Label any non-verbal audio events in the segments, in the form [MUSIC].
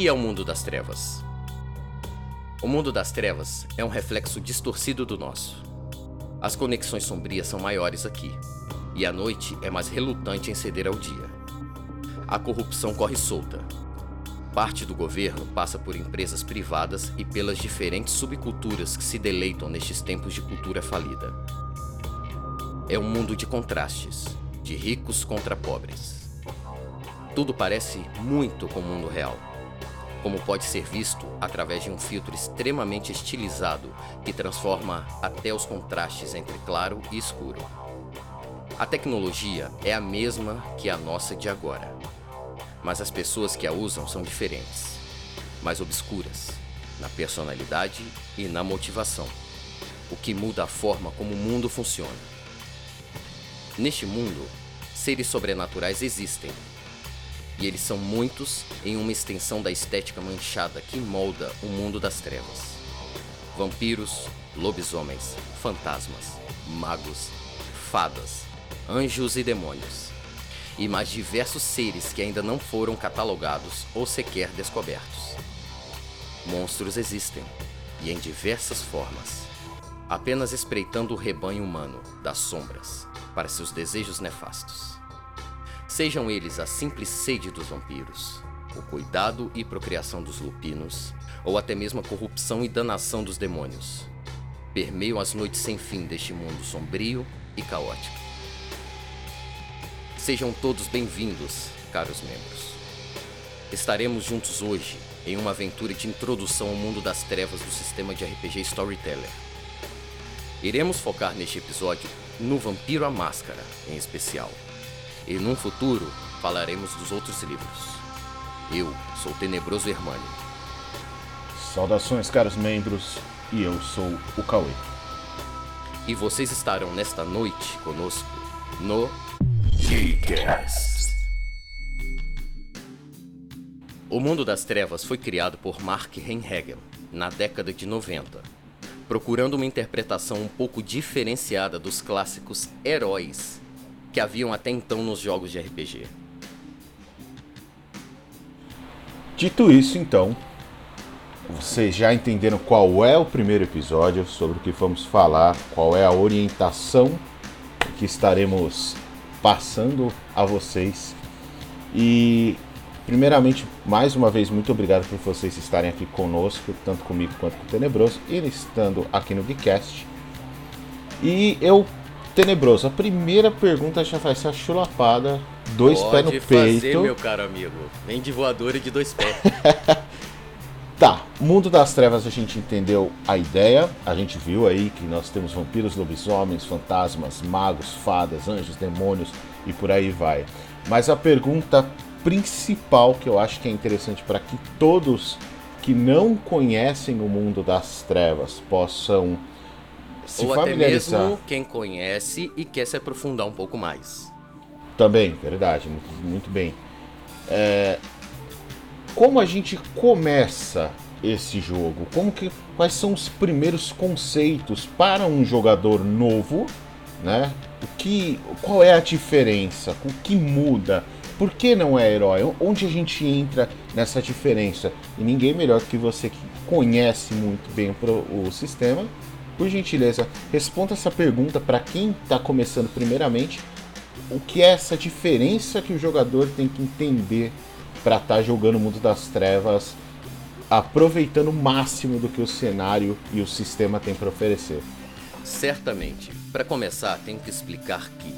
Que é o mundo das trevas? O mundo das trevas é um reflexo distorcido do nosso. As conexões sombrias são maiores aqui, e a noite é mais relutante em ceder ao dia. A corrupção corre solta. Parte do governo passa por empresas privadas e pelas diferentes subculturas que se deleitam nestes tempos de cultura falida. É um mundo de contrastes, de ricos contra pobres. Tudo parece muito com o mundo real, como pode ser visto através de um filtro extremamente estilizado que transforma até os contrastes entre claro e escuro. A tecnologia é a mesma que a nossa de agora, mas as pessoas que a usam são diferentes, mais obscuras, na personalidade e na motivação, o que muda a forma como o mundo funciona. Neste mundo, seres sobrenaturais existem. E eles são muitos em uma extensão da estética manchada que molda o mundo das trevas. Vampiros, lobisomens, fantasmas, magos, fadas, anjos e demônios. E mais diversos seres que ainda não foram catalogados ou sequer descobertos. Monstros existem, e em diversas formas, apenas espreitando o rebanho humano das sombras para seus desejos nefastos. Sejam eles a simples sede dos vampiros, o cuidado e procriação dos lupinos, ou até mesmo a corrupção e danação dos demônios, permeiam as noites sem fim deste mundo sombrio e caótico. Sejam todos bem-vindos, caros membros. Estaremos juntos hoje em uma aventura de introdução ao mundo das trevas do sistema de RPG Storyteller. Iremos focar neste episódio no Vampiro à Máscara, em especial. E num futuro falaremos dos outros livros. Eu sou o Tenebroso Hermânio. Saudações, caros membros, e eu sou o Cauê. E vocês estarão nesta noite conosco no Geekcast. O Mundo das Trevas foi criado por Mark Heinhegel na década de 90 procurando uma interpretação um pouco diferenciada dos clássicos heróis que haviam até então nos jogos de RPG. Dito isso, então, vocês já entenderam qual é o primeiro episódio, sobre o que vamos falar, qual é a orientação que estaremos passando a vocês. E Primeiramente, mais uma vez, muito obrigado por vocês estarem aqui conosco, tanto comigo quanto com o Tenebroso, e estando aqui no Geekcast. E eu, Tenebroso, a primeira pergunta já vai ser a chulapada, dois pés no fazer, peito. meu caro amigo. Vem de voador e de dois pés. [LAUGHS] tá, Mundo das Trevas a gente entendeu a ideia, a gente viu aí que nós temos vampiros, lobisomens, fantasmas, magos, fadas, anjos, demônios e por aí vai. Mas a pergunta principal que eu acho que é interessante para que todos que não conhecem o mundo das trevas possam se Ou até mesmo quem conhece e quer se aprofundar um pouco mais. Também, verdade, muito, muito bem. É, como a gente começa esse jogo? Como que, quais são os primeiros conceitos para um jogador novo, né? O que, qual é a diferença? O que muda? Por que não é herói? Onde a gente entra nessa diferença? E ninguém melhor que você que conhece muito bem o, o sistema. Por gentileza, responda essa pergunta para quem está começando primeiramente. O que é essa diferença que o jogador tem que entender para estar tá jogando o mundo das trevas, aproveitando o máximo do que o cenário e o sistema tem para oferecer? Certamente. Para começar, tenho que explicar que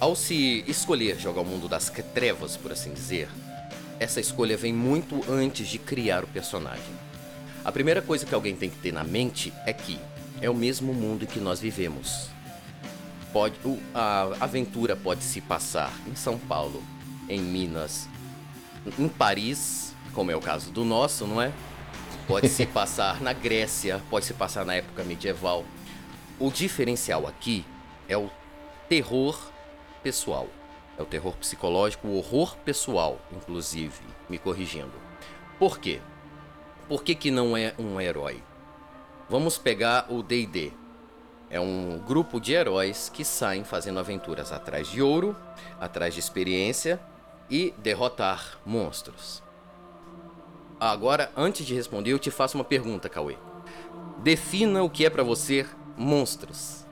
ao se escolher jogar o mundo das trevas, por assim dizer, essa escolha vem muito antes de criar o personagem. A primeira coisa que alguém tem que ter na mente é que é o mesmo mundo em que nós vivemos. Pode, a aventura pode se passar em São Paulo, em Minas, em Paris, como é o caso do nosso, não é? Pode se [LAUGHS] passar na Grécia, pode se passar na época medieval. O diferencial aqui é o terror pessoal. É o terror psicológico, o horror pessoal, inclusive, me corrigindo. Por quê? Por que, que não é um herói? Vamos pegar o D&D. É um grupo de heróis que saem fazendo aventuras atrás de ouro, atrás de experiência e derrotar monstros. Agora, antes de responder, eu te faço uma pergunta, Cauê. Defina o que é para você monstros.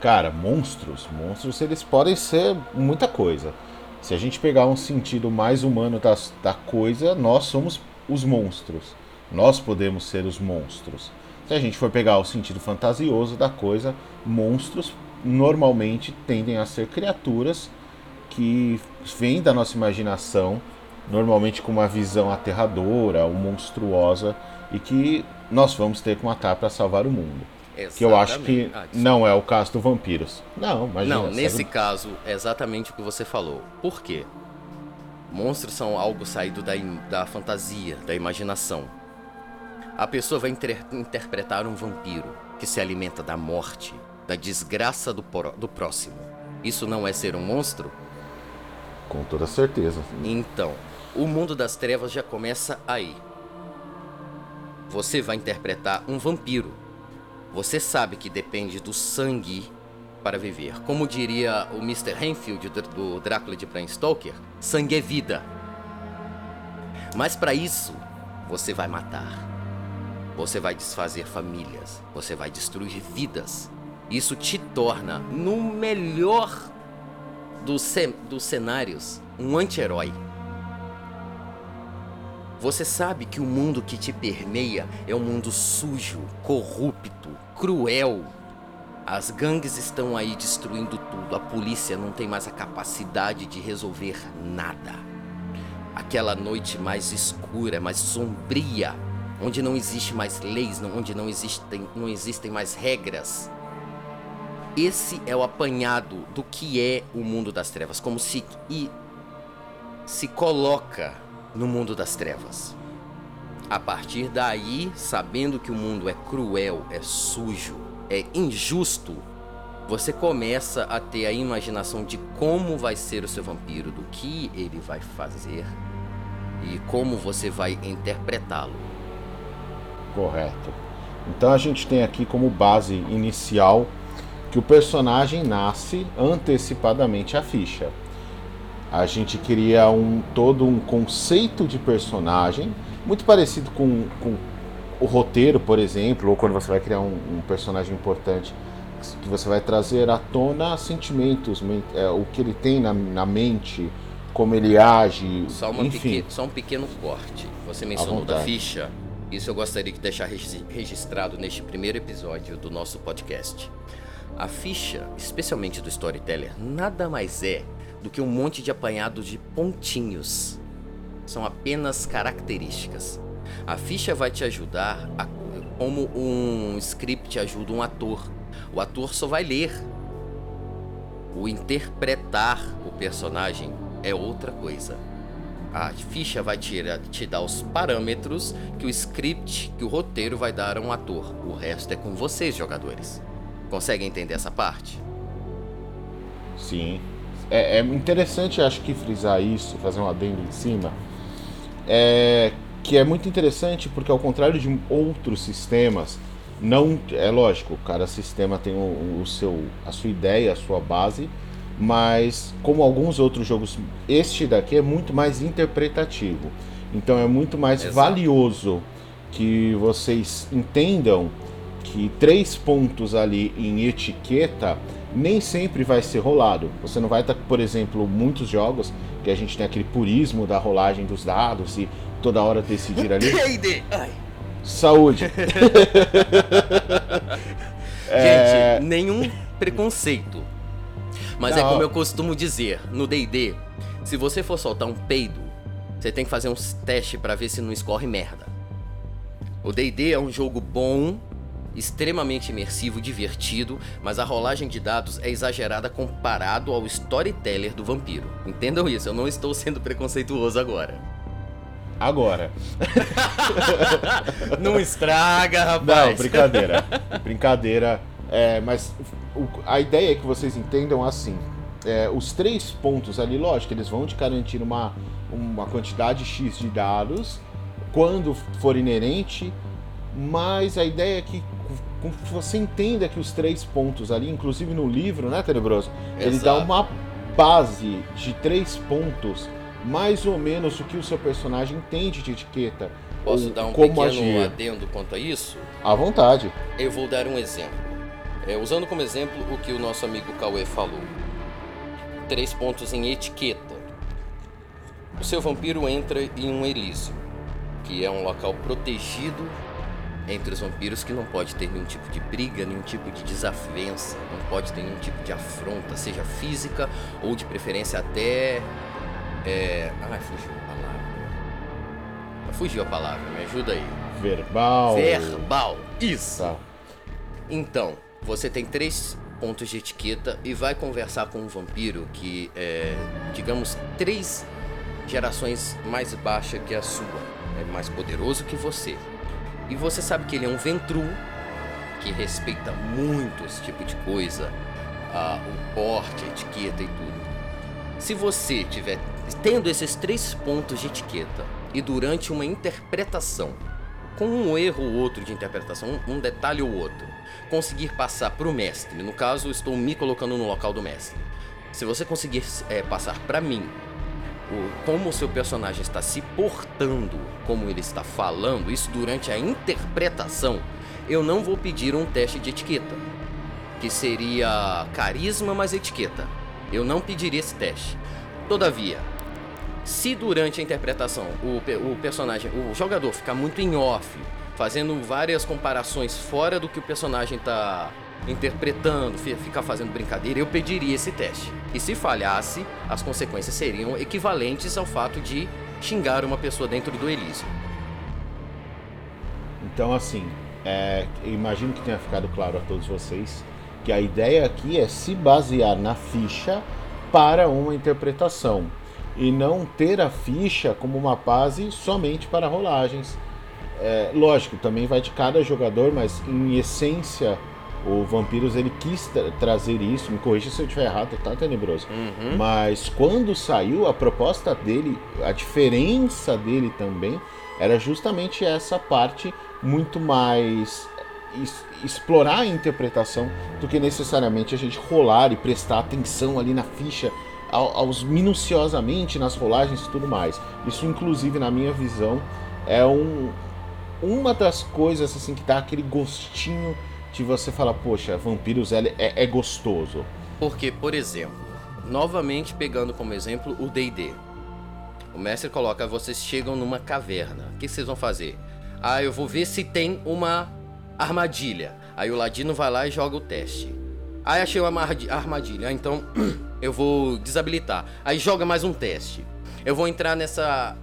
Cara, monstros, monstros eles podem ser muita coisa. Se a gente pegar um sentido mais humano da, da coisa, nós somos os monstros. Nós podemos ser os monstros. Se a gente for pegar o sentido fantasioso da coisa, monstros normalmente tendem a ser criaturas que vêm da nossa imaginação, normalmente com uma visão aterradora ou monstruosa e que nós vamos ter que matar para salvar o mundo. Exatamente. Que eu acho que ah, não é o caso do vampiros. Não, imagina. Não, nesse sabe? caso, é exatamente o que você falou. Por quê? Monstros são algo saído da, da fantasia, da imaginação. A pessoa vai inter interpretar um vampiro que se alimenta da morte, da desgraça do, do próximo. Isso não é ser um monstro? Com toda certeza. Então, o mundo das trevas já começa aí. Você vai interpretar um vampiro você sabe que depende do sangue para viver. Como diria o Mr. Renfield do Drácula de Bram Stoker, sangue é vida. Mas para isso, você vai matar. Você vai desfazer famílias. Você vai destruir vidas. Isso te torna, no melhor dos, dos cenários, um anti-herói. Você sabe que o mundo que te permeia é um mundo sujo, corrupto, cruel. As gangues estão aí destruindo tudo. A polícia não tem mais a capacidade de resolver nada. Aquela noite mais escura, mais sombria, onde não existe mais leis, onde não existem, não existem mais regras. Esse é o apanhado do que é o mundo das trevas, como se e se coloca no mundo das trevas. A partir daí, sabendo que o mundo é cruel, é sujo, é injusto, você começa a ter a imaginação de como vai ser o seu vampiro, do que ele vai fazer e como você vai interpretá-lo. Correto. Então a gente tem aqui como base inicial que o personagem nasce antecipadamente a ficha. A gente cria um todo um conceito de personagem muito parecido com, com o roteiro, por exemplo, ou quando você vai criar um, um personagem importante, que você vai trazer à tona sentimentos, é, o que ele tem na, na mente, como ele age, só, enfim. só um pequeno corte. Você mencionou da ficha. Isso eu gostaria de deixar registrado neste primeiro episódio do nosso podcast. A ficha, especialmente do storyteller, nada mais é do que um monte de apanhados de pontinhos são apenas características. A ficha vai te ajudar a, como um script ajuda um ator. O ator só vai ler. O interpretar o personagem é outra coisa. A ficha vai te, te dar os parâmetros que o script, que o roteiro vai dar a um ator. O resto é com vocês, jogadores. Conseguem entender essa parte? Sim. É, é interessante, acho que, frisar isso, fazer um adendo em cima é, que é muito interessante porque ao contrário de outros sistemas, não é lógico, cada sistema tem o, o seu, a sua ideia, a sua base, mas como alguns outros jogos, este daqui é muito mais interpretativo. Então é muito mais Exato. valioso que vocês entendam que três pontos ali em etiqueta nem sempre vai ser rolado. Você não vai estar, por exemplo, muitos jogos que a gente tem aquele purismo da rolagem dos dados e toda hora decidir ali. [LAUGHS] Saúde. [LAUGHS] é... Gente, nenhum preconceito. Mas é não. é como eu costumo dizer, no D&D, se você for soltar um peido, você tem que fazer uns testes para ver se não escorre merda. O D&D é um jogo bom extremamente imersivo, divertido, mas a rolagem de dados é exagerada comparado ao storyteller do vampiro. Entendam isso, eu não estou sendo preconceituoso agora. Agora. [LAUGHS] não estraga, rapaz. Não, brincadeira. brincadeira. É, mas o, a ideia é que vocês entendam assim. É, os três pontos ali, lógico, eles vão te garantir uma, uma quantidade X de dados quando for inerente, mas a ideia é que você entenda que os três pontos ali, inclusive no livro, né, Tenebroso? Exato. Ele dá uma base de três pontos mais ou menos o que o seu personagem entende de etiqueta. Posso dar um pequeno agir. adendo quanto a isso? À vontade. Eu vou dar um exemplo. É, usando como exemplo o que o nosso amigo Cauê falou. Três pontos em etiqueta. O seu vampiro entra em um Elísio, que é um local protegido entre os vampiros que não pode ter nenhum tipo de briga, nenhum tipo de desavença, não pode ter nenhum tipo de afronta, seja física ou de preferência até. É... Ai, fugiu a palavra. Fugiu a palavra, me ajuda aí. Verbal. Verbal, isso. Tá. Então, você tem três pontos de etiqueta e vai conversar com um vampiro que é, digamos, três gerações mais baixa que a sua. É mais poderoso que você e você sabe que ele é um ventru que respeita muito esse tipo de coisa, o porte, a etiqueta e tudo. Se você tiver tendo esses três pontos de etiqueta e durante uma interpretação, com um erro ou outro de interpretação, um detalhe ou outro, conseguir passar para o mestre, no caso estou me colocando no local do mestre. Se você conseguir é, passar para mim o, como o seu personagem está se portando, como ele está falando, isso durante a interpretação, eu não vou pedir um teste de etiqueta, que seria carisma mais etiqueta. Eu não pediria esse teste. Todavia, se durante a interpretação o, o personagem, o jogador ficar muito em off, fazendo várias comparações fora do que o personagem está interpretando, ficar fazendo brincadeira, eu pediria esse teste. E se falhasse, as consequências seriam equivalentes ao fato de xingar uma pessoa dentro do Elísio. Então, assim, é, imagino que tenha ficado claro a todos vocês que a ideia aqui é se basear na ficha para uma interpretação e não ter a ficha como uma base somente para rolagens. É, lógico, também vai de cada jogador, mas em essência o Vampiros ele quis tra trazer isso, me corrija se eu estiver errado, tá tenebroso. Uhum. Mas quando saiu, a proposta dele, a diferença dele também, era justamente essa parte muito mais es explorar a interpretação do que necessariamente a gente rolar e prestar atenção ali na ficha ao, aos minuciosamente nas rolagens e tudo mais. Isso inclusive na minha visão é um, uma das coisas assim que dá aquele gostinho de você falar, poxa, Vampiros é, é, gostoso? Porque, por exemplo, novamente pegando como exemplo o D&D. O mestre coloca, vocês chegam numa caverna. O que vocês vão fazer? Ah, eu vou ver se tem uma armadilha. Aí o ladino vai lá e joga o teste. Aí achei uma armadilha, então [CLEARS THROAT] eu vou desabilitar. Aí joga mais um teste. Eu vou entrar nessa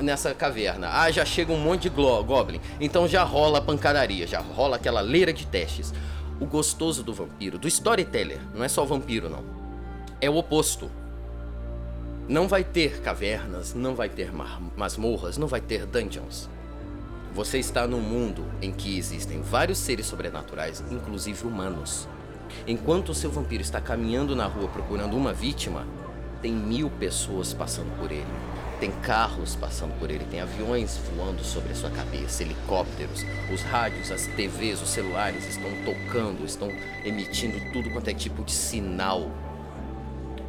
nessa caverna. Ah, já chega um monte de goblin. Então já rola a pancadaria, já rola aquela leira de testes. O gostoso do vampiro, do storyteller, não é só o vampiro não. É o oposto. Não vai ter cavernas, não vai ter masmorras, não vai ter dungeons. Você está num mundo em que existem vários seres sobrenaturais, inclusive humanos. Enquanto o seu vampiro está caminhando na rua procurando uma vítima, tem mil pessoas passando por ele tem carros passando por ele, tem aviões voando sobre a sua cabeça, helicópteros, os rádios, as TVs, os celulares estão tocando, estão emitindo tudo quanto é tipo de sinal.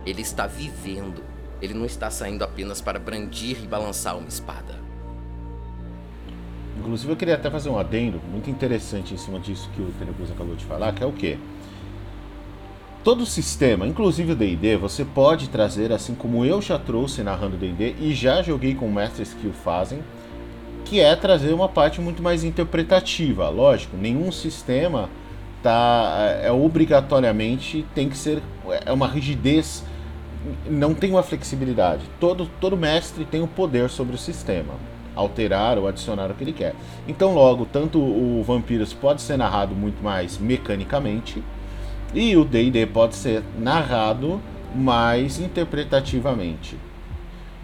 Ele está vivendo. Ele não está saindo apenas para brandir e balançar uma espada. Inclusive eu queria até fazer um adendo muito interessante em cima disso que o Tenebroso acabou de falar, que é o quê? Todo sistema, inclusive o D&D, você pode trazer, assim como eu já trouxe narrando D&D e já joguei com mestres que o fazem, que é trazer uma parte muito mais interpretativa. Lógico, nenhum sistema tá é obrigatoriamente tem que ser é uma rigidez, não tem uma flexibilidade. Todo todo mestre tem o poder sobre o sistema, alterar ou adicionar o que ele quer. Então, logo, tanto o Vampiros pode ser narrado muito mais mecanicamente, e o D&D pode ser narrado mais interpretativamente.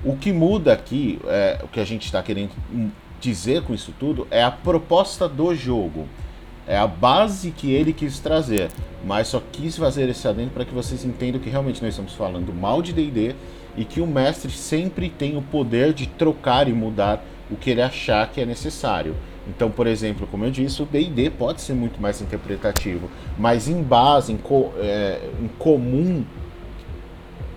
O que muda aqui, é, o que a gente está querendo dizer com isso tudo, é a proposta do jogo. É a base que ele quis trazer. Mas só quis fazer esse adendo para que vocês entendam que realmente nós estamos falando mal de D&D e que o mestre sempre tem o poder de trocar e mudar o que ele achar que é necessário. Então, por exemplo, como eu disse, o D&D pode ser muito mais interpretativo, mas em base, em, co é, em comum,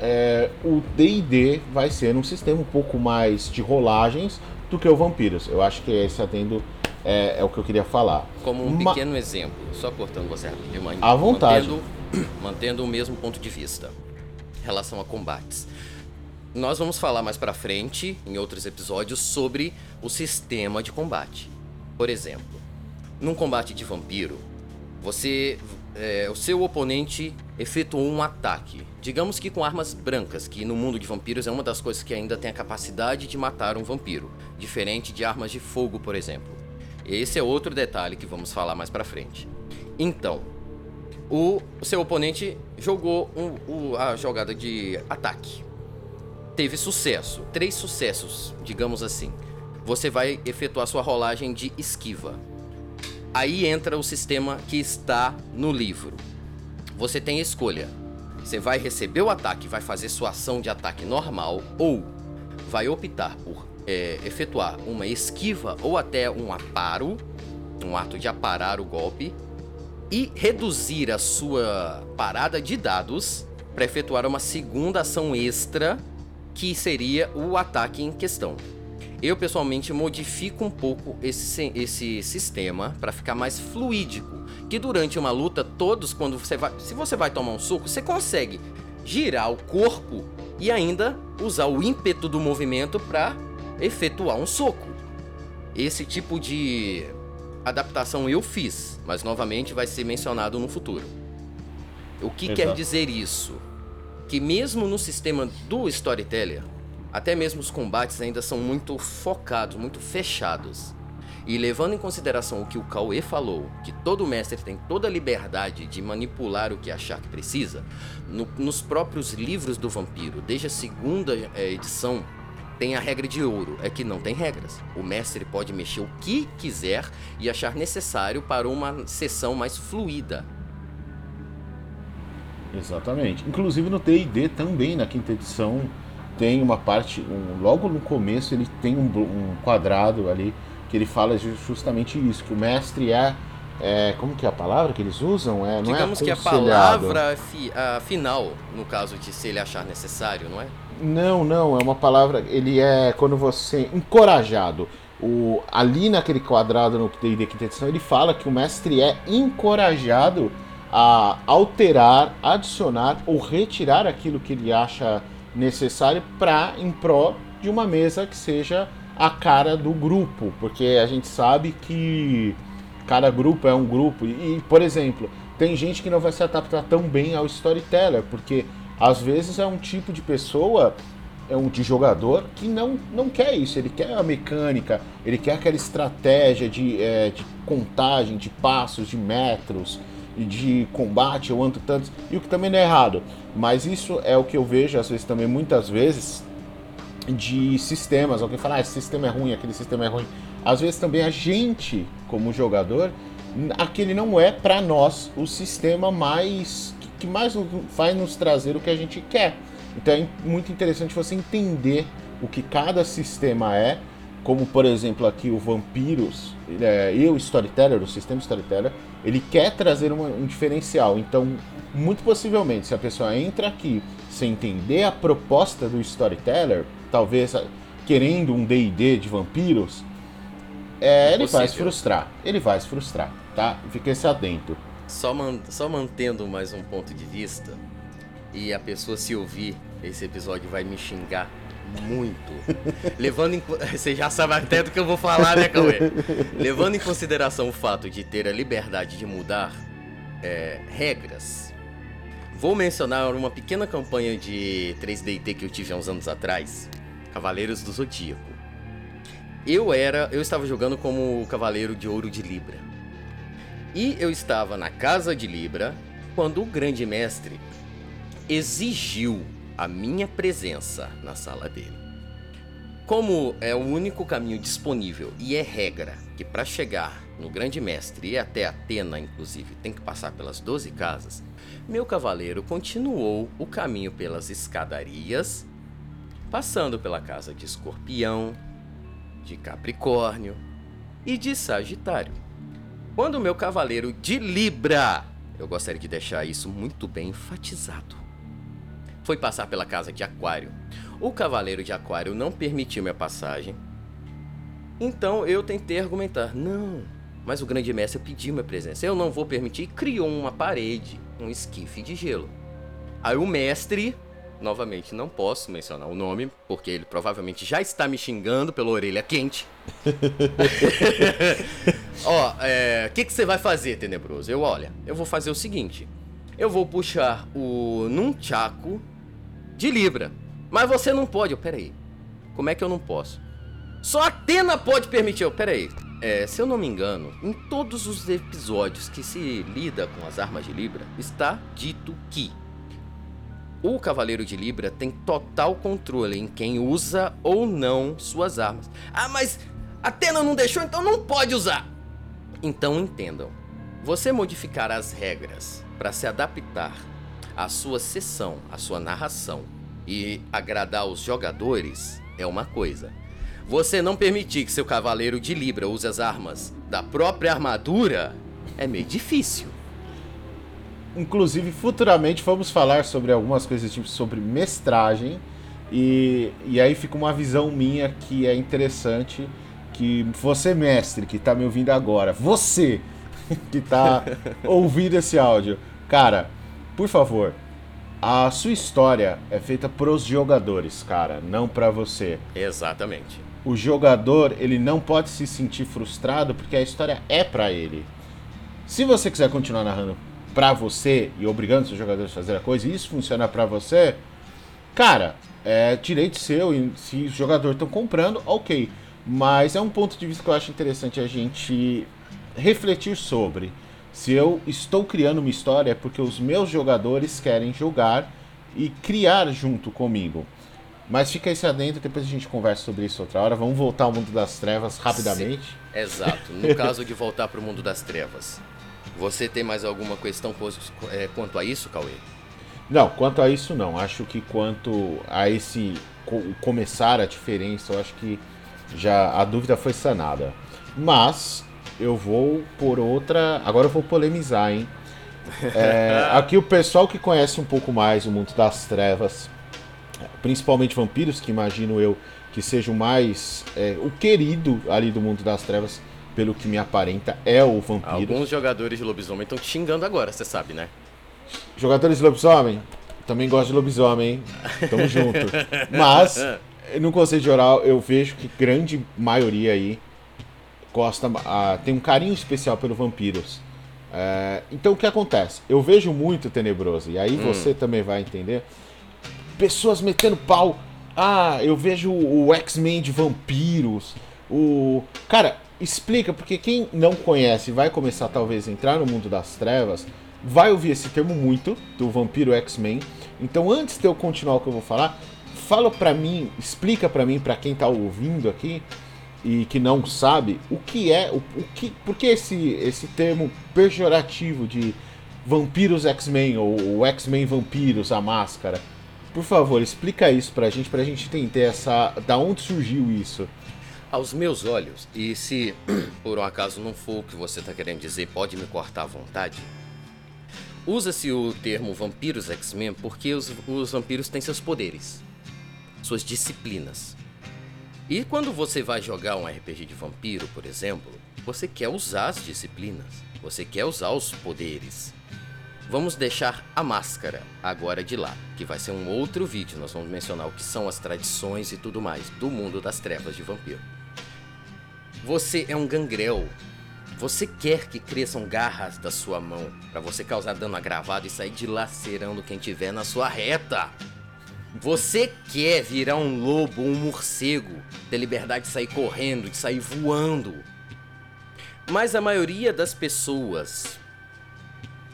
é, o D&D vai ser um sistema um pouco mais de rolagens do que o Vampiros. Eu acho que esse atendo é, é o que eu queria falar. Como um Ma pequeno exemplo, só cortando você rapidinho, à vontade. Mantendo, [CLEARS THROAT] mantendo o mesmo ponto de vista em relação a combates. Nós vamos falar mais para frente, em outros episódios, sobre o sistema de combate. Por exemplo, num combate de vampiro, você, é, o seu oponente efetuou um ataque, digamos que com armas brancas, que no mundo de vampiros é uma das coisas que ainda tem a capacidade de matar um vampiro, diferente de armas de fogo, por exemplo. Esse é outro detalhe que vamos falar mais para frente. Então, o seu oponente jogou um, a jogada de ataque teve sucesso, três sucessos, digamos assim. Você vai efetuar sua rolagem de esquiva. Aí entra o sistema que está no livro. Você tem escolha. Você vai receber o ataque, vai fazer sua ação de ataque normal, ou vai optar por é, efetuar uma esquiva ou até um aparo, um ato de aparar o golpe, e reduzir a sua parada de dados para efetuar uma segunda ação extra que seria o ataque em questão. Eu pessoalmente modifico um pouco esse, esse sistema para ficar mais fluídico. Que durante uma luta, todos, quando você vai. Se você vai tomar um soco, você consegue girar o corpo e ainda usar o ímpeto do movimento para efetuar um soco. Esse tipo de adaptação eu fiz, mas novamente vai ser mencionado no futuro. O que Exato. quer dizer isso? que mesmo no sistema do storyteller, até mesmo os combates ainda são muito focados, muito fechados. E levando em consideração o que o Cauê falou, que todo mestre tem toda a liberdade de manipular o que achar que precisa, no, nos próprios livros do vampiro, desde a segunda é, edição, tem a regra de ouro, é que não tem regras. O mestre pode mexer o que quiser e achar necessário para uma sessão mais fluida. Exatamente. Inclusive no D&D também, na quinta edição, tem uma parte, um, logo no começo ele tem um, um, quadrado ali que ele fala justamente isso, que o mestre é, é como que é a palavra que eles usam? É, não é Digamos é que a palavra fi, a final, no caso de se ele achar necessário, não é? Não, não, é uma palavra, ele é quando você encorajado. O, ali naquele quadrado no D&D quinta edição, ele fala que o mestre é encorajado a alterar, adicionar ou retirar aquilo que ele acha necessário para em pró de uma mesa que seja a cara do grupo, porque a gente sabe que cada grupo é um grupo. E, por exemplo, tem gente que não vai se adaptar tão bem ao storyteller, porque às vezes é um tipo de pessoa é um de jogador que não, não quer isso, ele quer a mecânica, ele quer aquela estratégia de, é, de contagem, de passos, de metros, de combate, eu ando tantos, e o que também não é errado. Mas isso é o que eu vejo, às vezes, também, muitas vezes, de sistemas. Alguém fala, ah, esse sistema é ruim, aquele sistema é ruim. Às vezes também a gente, como jogador, aquele não é para nós o sistema mais que mais faz nos trazer o que a gente quer. Então é muito interessante você entender o que cada sistema é, como por exemplo aqui o Vampiros, é, e o Storyteller, o sistema Storyteller, ele quer trazer uma, um diferencial. Então, muito possivelmente, se a pessoa entra aqui sem entender a proposta do storyteller, talvez querendo um D&D de vampiros, é, ele vai se frustrar. Ele vai se frustrar, tá? Fique se atento. Só, man só mantendo mais um ponto de vista, e a pessoa se ouvir esse episódio vai me xingar muito. [LAUGHS] Levando em, [LAUGHS] você já sabe até do que eu vou falar, né, Cauê? [LAUGHS] Levando em consideração o fato de ter a liberdade de mudar é, regras, vou mencionar uma pequena campanha de 3DT que eu tive há uns anos atrás, Cavaleiros do Zodíaco. Eu era, eu estava jogando como Cavaleiro de Ouro de Libra. E eu estava na casa de Libra quando o grande mestre exigiu a minha presença na sala dele. Como é o único caminho disponível e é regra que para chegar no Grande Mestre e até Atena, inclusive, tem que passar pelas 12 casas, meu cavaleiro continuou o caminho pelas escadarias, passando pela casa de Escorpião, de Capricórnio e de Sagitário. Quando meu cavaleiro de Libra, eu gostaria de deixar isso muito bem enfatizado, foi passar pela casa de Aquário. O cavaleiro de Aquário não permitiu minha passagem. Então eu tentei argumentar: não, mas o grande mestre pediu minha presença. Eu não vou permitir. E criou uma parede, um esquife de gelo. Aí o mestre, novamente não posso mencionar o nome, porque ele provavelmente já está me xingando pela orelha quente. [LAUGHS] Ó, o é, que, que você vai fazer, Tenebroso? Eu, olha, eu vou fazer o seguinte. Eu vou puxar o Nunchaku de Libra. Mas você não pode. Eu, peraí. Como é que eu não posso? Só Atena pode permitir. Eu, peraí. É, se eu não me engano, em todos os episódios que se lida com as armas de Libra, está dito que o Cavaleiro de Libra tem total controle em quem usa ou não suas armas. Ah, mas Atena não deixou, então não pode usar. Então entendam. Você modificar as regras para se adaptar à sua sessão, à sua narração e agradar os jogadores é uma coisa. Você não permitir que seu cavaleiro de Libra use as armas da própria armadura é meio difícil. Inclusive, futuramente vamos falar sobre algumas coisas tipo sobre mestragem. E, e aí fica uma visão minha que é interessante. Que você, mestre, que está me ouvindo agora, você [LAUGHS] que está [LAUGHS] ouvindo esse áudio, cara, por favor, a sua história é feita pros jogadores, cara, não para você. Exatamente o jogador ele não pode se sentir frustrado porque a história é para ele. Se você quiser continuar narrando para você e obrigando seus jogadores a fazer a coisa e isso funciona para você, cara, é direito seu e se os jogadores estão comprando, ok. Mas é um ponto de vista que eu acho interessante a gente refletir sobre. Se eu estou criando uma história é porque os meus jogadores querem jogar e criar junto comigo. Mas fica esse adentro, depois a gente conversa sobre isso outra hora. Vamos voltar ao mundo das trevas rapidamente. Sim, exato. No [LAUGHS] caso de voltar para o mundo das trevas, você tem mais alguma questão é, quanto a isso, Cauê? Não, quanto a isso não. Acho que quanto a esse começar a diferença, eu acho que já a dúvida foi sanada. Mas eu vou por outra. Agora eu vou polemizar, hein? É, [LAUGHS] aqui o pessoal que conhece um pouco mais o mundo das trevas principalmente vampiros, que imagino eu que seja o mais. É, o querido ali do mundo das trevas, pelo que me aparenta, é o vampiro. Alguns jogadores de lobisomem estão te xingando agora, você sabe, né? Jogadores de lobisomem? Também gosto de lobisomem, hein? Tamo junto. [LAUGHS] Mas, no conceito geral, eu vejo que grande maioria aí gosta, ah, tem um carinho especial pelo vampiros. É, então o que acontece? Eu vejo muito tenebroso, e aí hum. você também vai entender pessoas metendo pau. Ah, eu vejo o X-Men de vampiros. O. Cara, explica, porque quem não conhece vai começar talvez a entrar no mundo das trevas, vai ouvir esse termo muito, do vampiro X-Men. Então, antes de eu continuar o que eu vou falar, fala pra mim, explica pra mim, pra quem tá ouvindo aqui e que não sabe, o que é, o, o que, por que esse, esse termo pejorativo de vampiros X-Men ou X-Men vampiros, a máscara? Por favor, explica isso pra gente, pra gente entender essa. Da onde surgiu isso? Aos meus olhos, e se [CLEARS THROAT] por um acaso não for o que você está querendo dizer, pode me cortar à vontade. Usa-se o termo vampiros X-Men porque os, os vampiros têm seus poderes, suas disciplinas. E quando você vai jogar um RPG de vampiro, por exemplo, você quer usar as disciplinas, você quer usar os poderes. Vamos deixar a máscara agora de lá, que vai ser um outro vídeo. Nós vamos mencionar o que são as tradições e tudo mais do mundo das trevas de vampiro. Você é um gangrel. Você quer que cresçam garras da sua mão para você causar dano agravado e sair dilacerando quem tiver na sua reta. Você quer virar um lobo, um morcego, ter liberdade de sair correndo, de sair voando. Mas a maioria das pessoas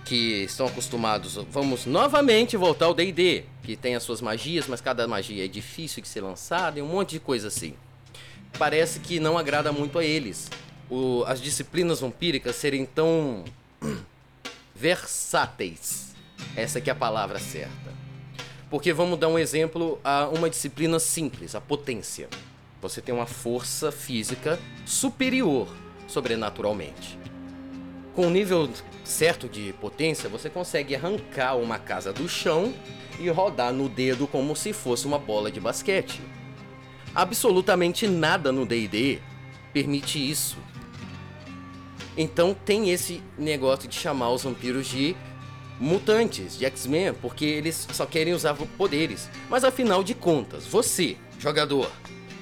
que estão acostumados, vamos novamente voltar ao D&D, que tem as suas magias, mas cada magia é difícil de ser lançada e um monte de coisa assim. Parece que não agrada muito a eles. O, as disciplinas vampíricas serem tão [CLEARS THROAT] versáteis. Essa que é a palavra certa. Porque vamos dar um exemplo a uma disciplina simples, a potência. Você tem uma força física superior sobrenaturalmente. com um nível certo de potência, você consegue arrancar uma casa do chão e rodar no dedo como se fosse uma bola de basquete. Absolutamente nada no D&D permite isso. Então tem esse negócio de chamar os vampiros de mutantes, de X-Men, porque eles só querem usar poderes. Mas afinal de contas, você, jogador,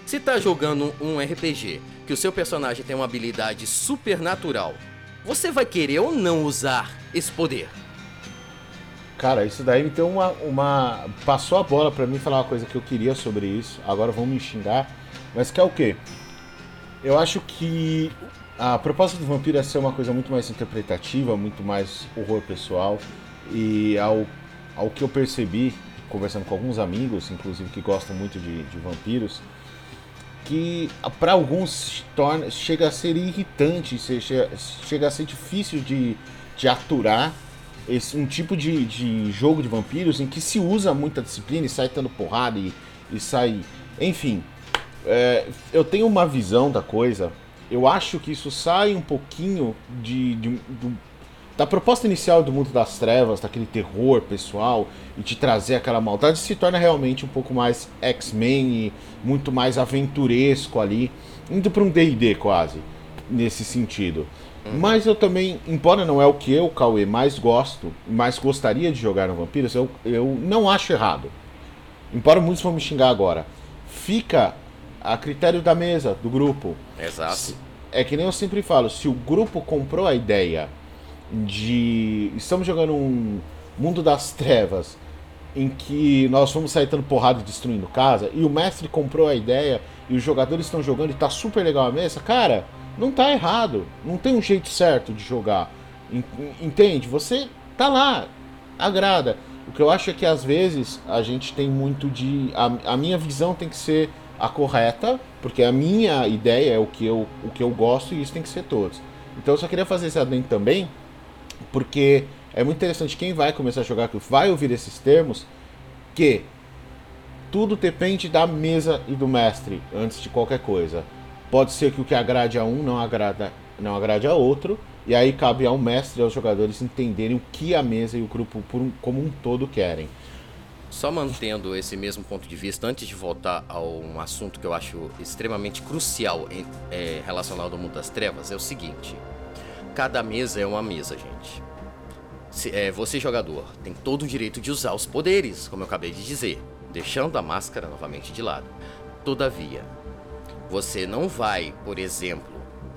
se tá jogando um RPG que o seu personagem tem uma habilidade supernatural, você vai querer ou não usar esse poder? Cara, isso daí me deu uma, uma. Passou a bola para mim falar uma coisa que eu queria sobre isso. Agora vão me xingar. Mas que é o quê? Eu acho que a proposta do vampiro é ser uma coisa muito mais interpretativa, muito mais horror pessoal. E ao, ao que eu percebi, conversando com alguns amigos, inclusive que gostam muito de, de vampiros, que para alguns torna, chega a ser irritante, chega, chega a ser difícil de, de aturar esse, um tipo de, de jogo de vampiros em que se usa muita disciplina e sai dando porrada e, e sai. Enfim, é, eu tenho uma visão da coisa. Eu acho que isso sai um pouquinho de, de, de da proposta inicial do mundo das trevas, daquele terror pessoal e te trazer aquela maldade, se torna realmente um pouco mais X-Men e muito mais aventuresco ali, indo para um D&D quase, nesse sentido. Uhum. Mas eu também, embora não é o que eu, Cauê, mais gosto, mais gostaria de jogar no Vampiros, eu, eu não acho errado. Embora muitos vão me xingar agora. Fica a critério da mesa, do grupo. Exato. É que nem eu sempre falo, se o grupo comprou a ideia de. Estamos jogando um mundo das trevas em que nós vamos sair dando porrada e destruindo casa, e o mestre comprou a ideia e os jogadores estão jogando e tá super legal a mesa, cara, não tá errado. Não tem um jeito certo de jogar. Entende? Você tá lá, agrada. O que eu acho é que às vezes a gente tem muito de. A, a minha visão tem que ser a correta, porque a minha ideia é o que eu, o que eu gosto e isso tem que ser todos. Então eu só queria fazer esse adendo também porque é muito interessante quem vai começar a jogar, vai ouvir esses termos, que tudo depende da mesa e do mestre antes de qualquer coisa. Pode ser que o que agrade a um não agrada, não agrade a outro, e aí cabe ao mestre e aos jogadores entenderem o que a mesa e o grupo como um todo querem. Só mantendo esse mesmo ponto de vista, antes de voltar a um assunto que eu acho extremamente crucial em, é, relacionado ao mundo das trevas, é o seguinte: Cada mesa é uma mesa, gente. Se, é, você, jogador, tem todo o direito de usar os poderes, como eu acabei de dizer, deixando a máscara novamente de lado. Todavia, você não vai, por exemplo,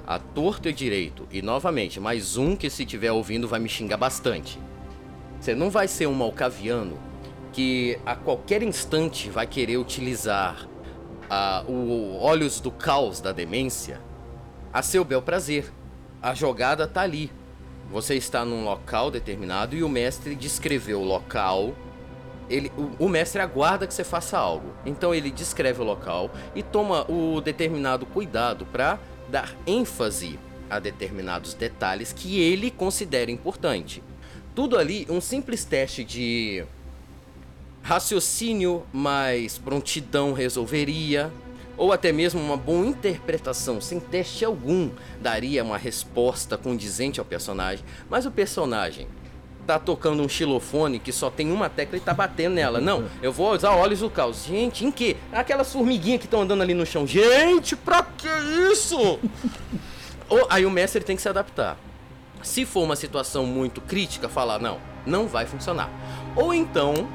a torto e direito, e novamente, mais um que se estiver ouvindo vai me xingar bastante. Você não vai ser um malcaviano que a qualquer instante vai querer utilizar uh, o olhos do caos da demência a seu bel prazer a jogada tá ali. Você está num local determinado e o mestre descreveu o local. Ele, o, o, mestre aguarda que você faça algo. Então ele descreve o local e toma o determinado cuidado para dar ênfase a determinados detalhes que ele considera importante. Tudo ali um simples teste de raciocínio mais prontidão resolveria, ou até mesmo uma boa interpretação sem teste algum daria uma resposta condizente ao personagem, mas o personagem tá tocando um xilofone que só tem uma tecla e tá batendo nela. Não, eu vou usar olhos do caos. Gente, em que? Aquelas formiguinhas que estão andando ali no chão. Gente, pra que isso? [LAUGHS] Ou, aí o mestre tem que se adaptar. Se for uma situação muito crítica, falar, não, não vai funcionar. Ou então,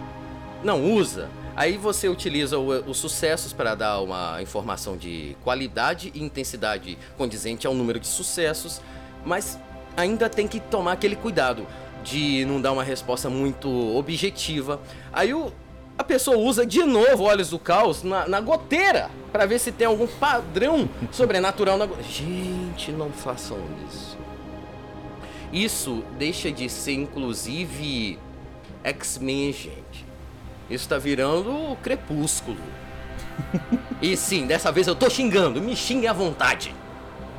não usa, Aí você utiliza os sucessos para dar uma informação de qualidade e intensidade condizente ao número de sucessos, mas ainda tem que tomar aquele cuidado de não dar uma resposta muito objetiva. Aí o, a pessoa usa de novo olhos do caos na, na goteira para ver se tem algum padrão [LAUGHS] sobrenatural na Gente, não façam isso. Isso deixa de ser inclusive X-Men, gente. Isso tá virando o crepúsculo. e sim, dessa vez eu tô xingando. Me xingue à vontade.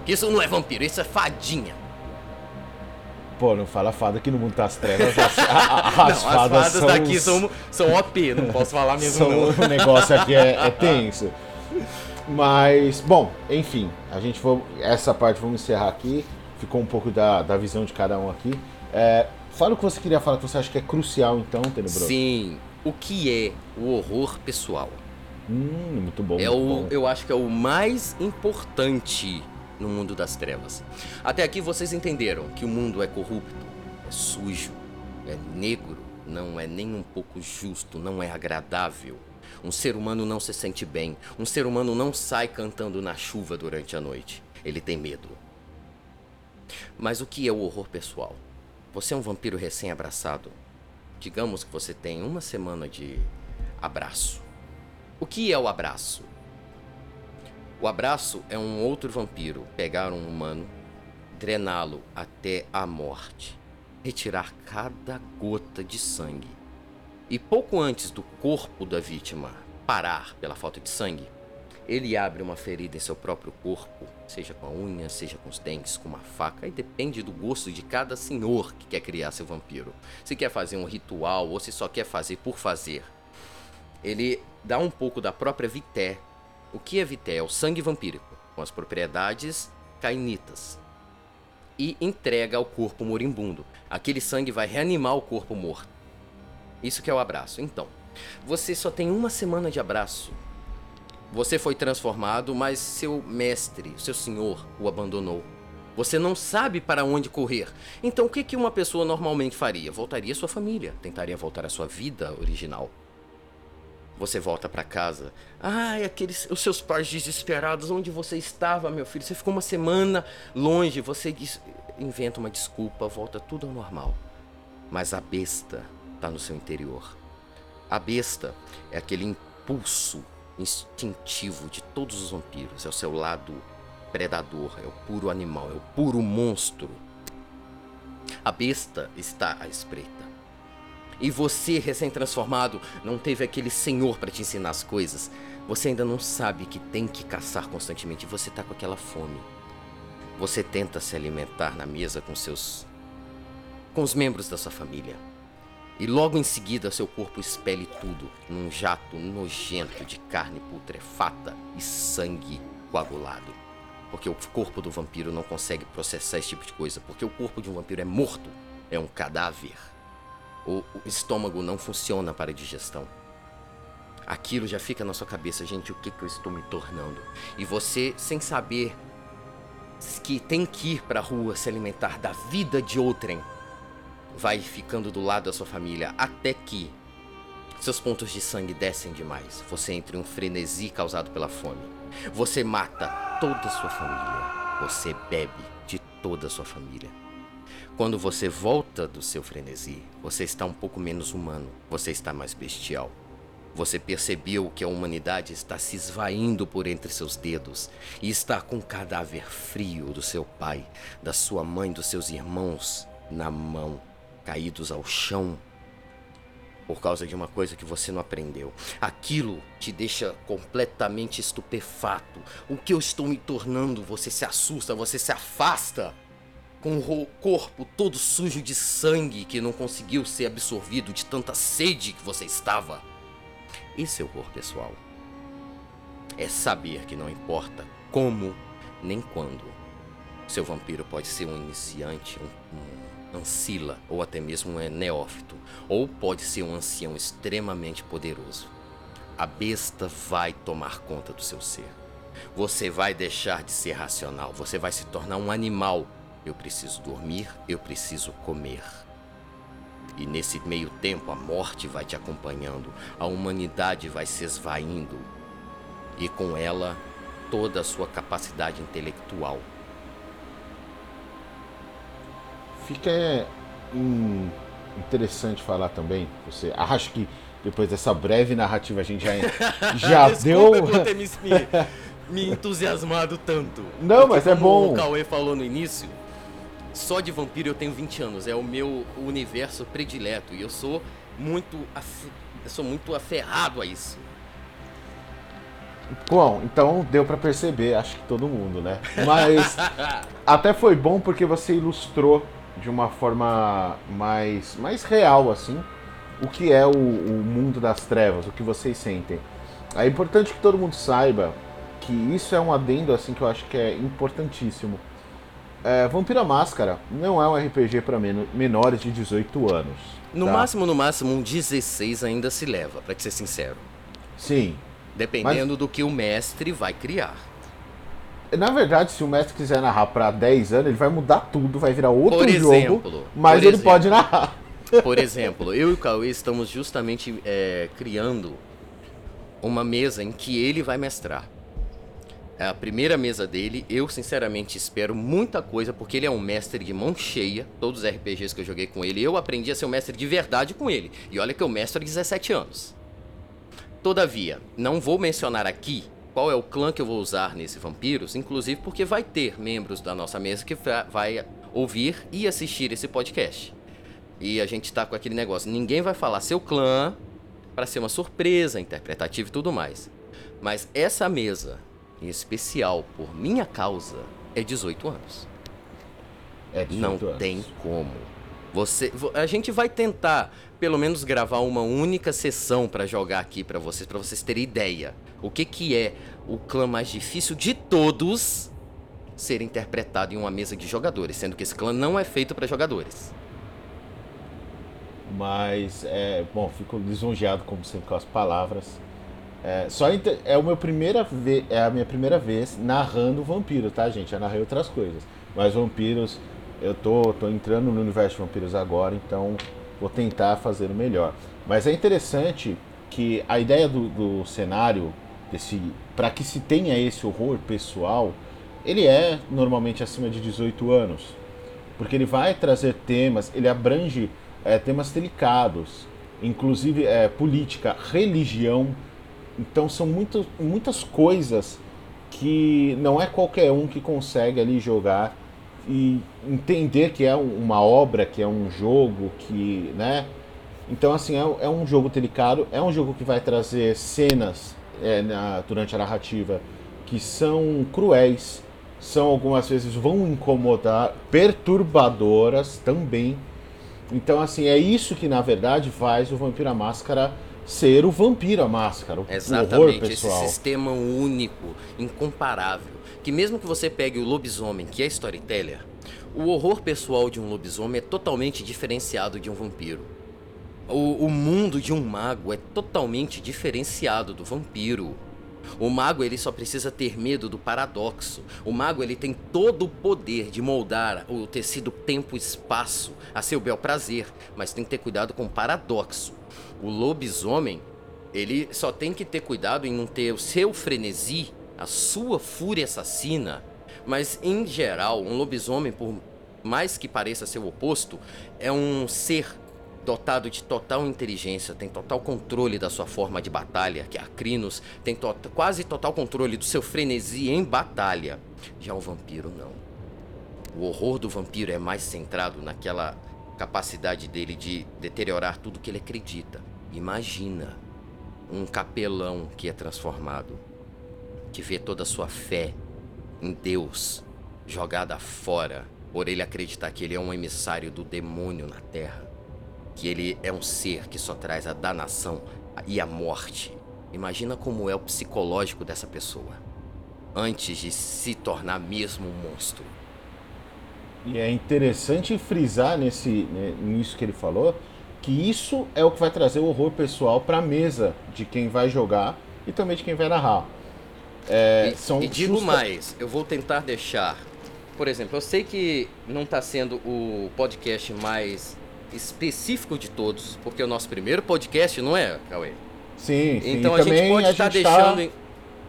Que isso não é vampiro, isso é fadinha. Pô, não fala fada que no mundo das trevas. As, a, a, as, [LAUGHS] não, fadas, as fadas daqui os... são, são OP, não posso falar mesmo são, não. O negócio aqui é, é [LAUGHS] tenso. Mas, bom, enfim, a gente foi. Essa parte vamos encerrar aqui. ficou um pouco da, da visão de cada um aqui. É, fala o que você queria falar, que você acha que é crucial, então, Tenebroso. Sim. O que é o horror pessoal? Hum, muito bom. É muito o, bom. eu acho que é o mais importante no mundo das trevas. Até aqui vocês entenderam que o mundo é corrupto, é sujo, é negro, não é nem um pouco justo, não é agradável. Um ser humano não se sente bem. Um ser humano não sai cantando na chuva durante a noite. Ele tem medo. Mas o que é o horror pessoal? Você é um vampiro recém-abraçado. Digamos que você tem uma semana de abraço. O que é o abraço? O abraço é um outro vampiro pegar um humano, drená-lo até a morte, retirar cada gota de sangue. E pouco antes do corpo da vítima parar pela falta de sangue, ele abre uma ferida em seu próprio corpo, seja com a unha, seja com os dentes, com uma faca, e depende do gosto de cada senhor que quer criar seu vampiro. Se quer fazer um ritual ou se só quer fazer por fazer. Ele dá um pouco da própria vité. O que é vité? É o sangue vampírico, com as propriedades cainitas. E entrega ao corpo moribundo. Aquele sangue vai reanimar o corpo morto. Isso que é o abraço. Então, você só tem uma semana de abraço. Você foi transformado, mas seu mestre, seu senhor, o abandonou. Você não sabe para onde correr. Então, o que uma pessoa normalmente faria? Voltaria à sua família, tentaria voltar à sua vida original. Você volta para casa. Ai, aqueles os seus pais desesperados, onde você estava, meu filho? Você ficou uma semana longe, você inventa uma desculpa, volta tudo ao normal. Mas a besta está no seu interior. A besta é aquele impulso instintivo de todos os vampiros. É o seu lado predador, é o puro animal, é o puro monstro. A besta está à espreita. E você, recém-transformado, não teve aquele senhor para te ensinar as coisas. Você ainda não sabe que tem que caçar constantemente. Você tá com aquela fome. Você tenta se alimentar na mesa com seus. com os membros da sua família. E logo em seguida seu corpo expele tudo num jato nojento de carne putrefata e sangue coagulado. Porque o corpo do vampiro não consegue processar esse tipo de coisa. Porque o corpo de um vampiro é morto, é um cadáver. O, o estômago não funciona para digestão. Aquilo já fica na sua cabeça, gente, o que, que eu estou me tornando? E você, sem saber que tem que ir para a rua se alimentar da vida de outrem, vai ficando do lado da sua família até que seus pontos de sangue descem demais. Você entra em um frenesi causado pela fome. Você mata toda a sua família. Você bebe de toda a sua família. Quando você volta do seu frenesi, você está um pouco menos humano, você está mais bestial. Você percebeu que a humanidade está se esvaindo por entre seus dedos e está com o cadáver frio do seu pai, da sua mãe, dos seus irmãos na mão, caídos ao chão por causa de uma coisa que você não aprendeu. Aquilo te deixa completamente estupefato. O que eu estou me tornando? Você se assusta, você se afasta com o corpo todo sujo de sangue que não conseguiu ser absorvido de tanta sede que você estava. Esse é o horror pessoal. É saber que não importa como nem quando. Seu vampiro pode ser um iniciante, um, um ancila ou até mesmo um neófito, ou pode ser um ancião extremamente poderoso. A besta vai tomar conta do seu ser. Você vai deixar de ser racional, você vai se tornar um animal. Eu preciso dormir, eu preciso comer. E nesse meio tempo a morte vai te acompanhando, a humanidade vai se esvaindo e com ela toda a sua capacidade intelectual. Fica é, interessante falar também. Você acho que depois dessa breve narrativa a gente já, [LAUGHS] já deu. Por ter me, me, me entusiasmado tanto. Não, mas é como bom. O Cauê falou no início. Só de vampiro eu tenho 20 anos, é o meu universo predileto e eu sou muito af- eu sou muito aferrado a isso. Bom, então deu pra perceber, acho que todo mundo, né? Mas [LAUGHS] até foi bom porque você ilustrou de uma forma mais, mais real, assim, o que é o, o mundo das trevas, o que vocês sentem. É importante que todo mundo saiba que isso é um adendo, assim, que eu acho que é importantíssimo. é, Vampira Máscara não é um RPG para men menores de 18 anos. No tá? máximo, no máximo, um 16 ainda se leva, para ser sincero. Sim. Dependendo mas... do que o mestre vai criar. Na verdade, se o mestre quiser narrar para 10 anos, ele vai mudar tudo, vai virar outro exemplo, jogo, mas ele exemplo, pode narrar. [LAUGHS] Por exemplo, eu e o Cauê estamos justamente é, criando uma mesa em que ele vai mestrar. É a primeira mesa dele, eu sinceramente espero muita coisa, porque ele é um mestre de mão cheia. Todos os RPGs que eu joguei com ele, eu aprendi a ser um mestre de verdade com ele. E olha que eu mestro há 17 anos. Todavia, não vou mencionar aqui qual é o clã que eu vou usar nesse Vampiros, inclusive porque vai ter membros da nossa mesa que vai ouvir e assistir esse podcast. E a gente tá com aquele negócio, ninguém vai falar seu clã para ser uma surpresa interpretativa e tudo mais. Mas essa mesa, em especial por minha causa, é 18 anos. É 18 Não anos. tem como. Você, a gente vai tentar pelo menos gravar uma única sessão para jogar aqui para vocês, para vocês terem ideia. O que que é o clã mais difícil de todos ser interpretado em uma mesa de jogadores, sendo que esse clã não é feito para jogadores. Mas, é, bom, fico lisonjeado como sempre com as palavras. É, só é, o meu primeira é a minha primeira vez narrando vampiro, tá, gente? Já narrei outras coisas. Mas vampiros, eu tô, tô entrando no universo de vampiros agora, então vou tentar fazer o melhor. Mas é interessante que a ideia do, do cenário, para que se tenha esse horror pessoal, ele é normalmente acima de 18 anos. Porque ele vai trazer temas, ele abrange é, temas delicados, inclusive é, política, religião. Então são muito, muitas coisas que não é qualquer um que consegue ali jogar e entender que é uma obra, que é um jogo, que, né? Então, assim, é, é um jogo delicado, é um jogo que vai trazer cenas é, na, durante a narrativa que são cruéis, são algumas vezes vão incomodar, perturbadoras também. Então, assim, é isso que na verdade faz o Vampira Máscara ser o Vampiro a Máscara, o Exatamente, horror pessoal. esse sistema único, incomparável, que mesmo que você pegue o lobisomem, que é storyteller, o horror pessoal de um lobisomem é totalmente diferenciado de um vampiro. O, o mundo de um mago é totalmente diferenciado do vampiro. O mago ele só precisa ter medo do paradoxo. O mago ele tem todo o poder de moldar o tecido tempo-espaço a seu bel prazer, mas tem que ter cuidado com o paradoxo. O lobisomem ele só tem que ter cuidado em não ter o seu frenesi, a sua fúria assassina. Mas em geral, um lobisomem, por mais que pareça ser o oposto, é um ser dotado de total inteligência, tem total controle da sua forma de batalha, que é a Crinos, tem to quase total controle do seu frenesi em batalha. Já o vampiro não. O horror do vampiro é mais centrado naquela capacidade dele de deteriorar tudo que ele acredita. Imagina um capelão que é transformado, que vê toda a sua fé em Deus jogada fora por ele acreditar que ele é um emissário do demônio na terra que ele é um ser que só traz a danação e a morte. Imagina como é o psicológico dessa pessoa antes de se tornar mesmo um monstro. E é interessante frisar nesse né, nisso que ele falou que isso é o que vai trazer o horror pessoal para a mesa de quem vai jogar e também de quem vai narrar. É, e, são e digo justa... mais, eu vou tentar deixar, por exemplo, eu sei que não está sendo o podcast mais específico de todos, porque é o nosso primeiro podcast, não é, Cauê? Sim, sim. Então e a gente pode estar tá deixando. Tá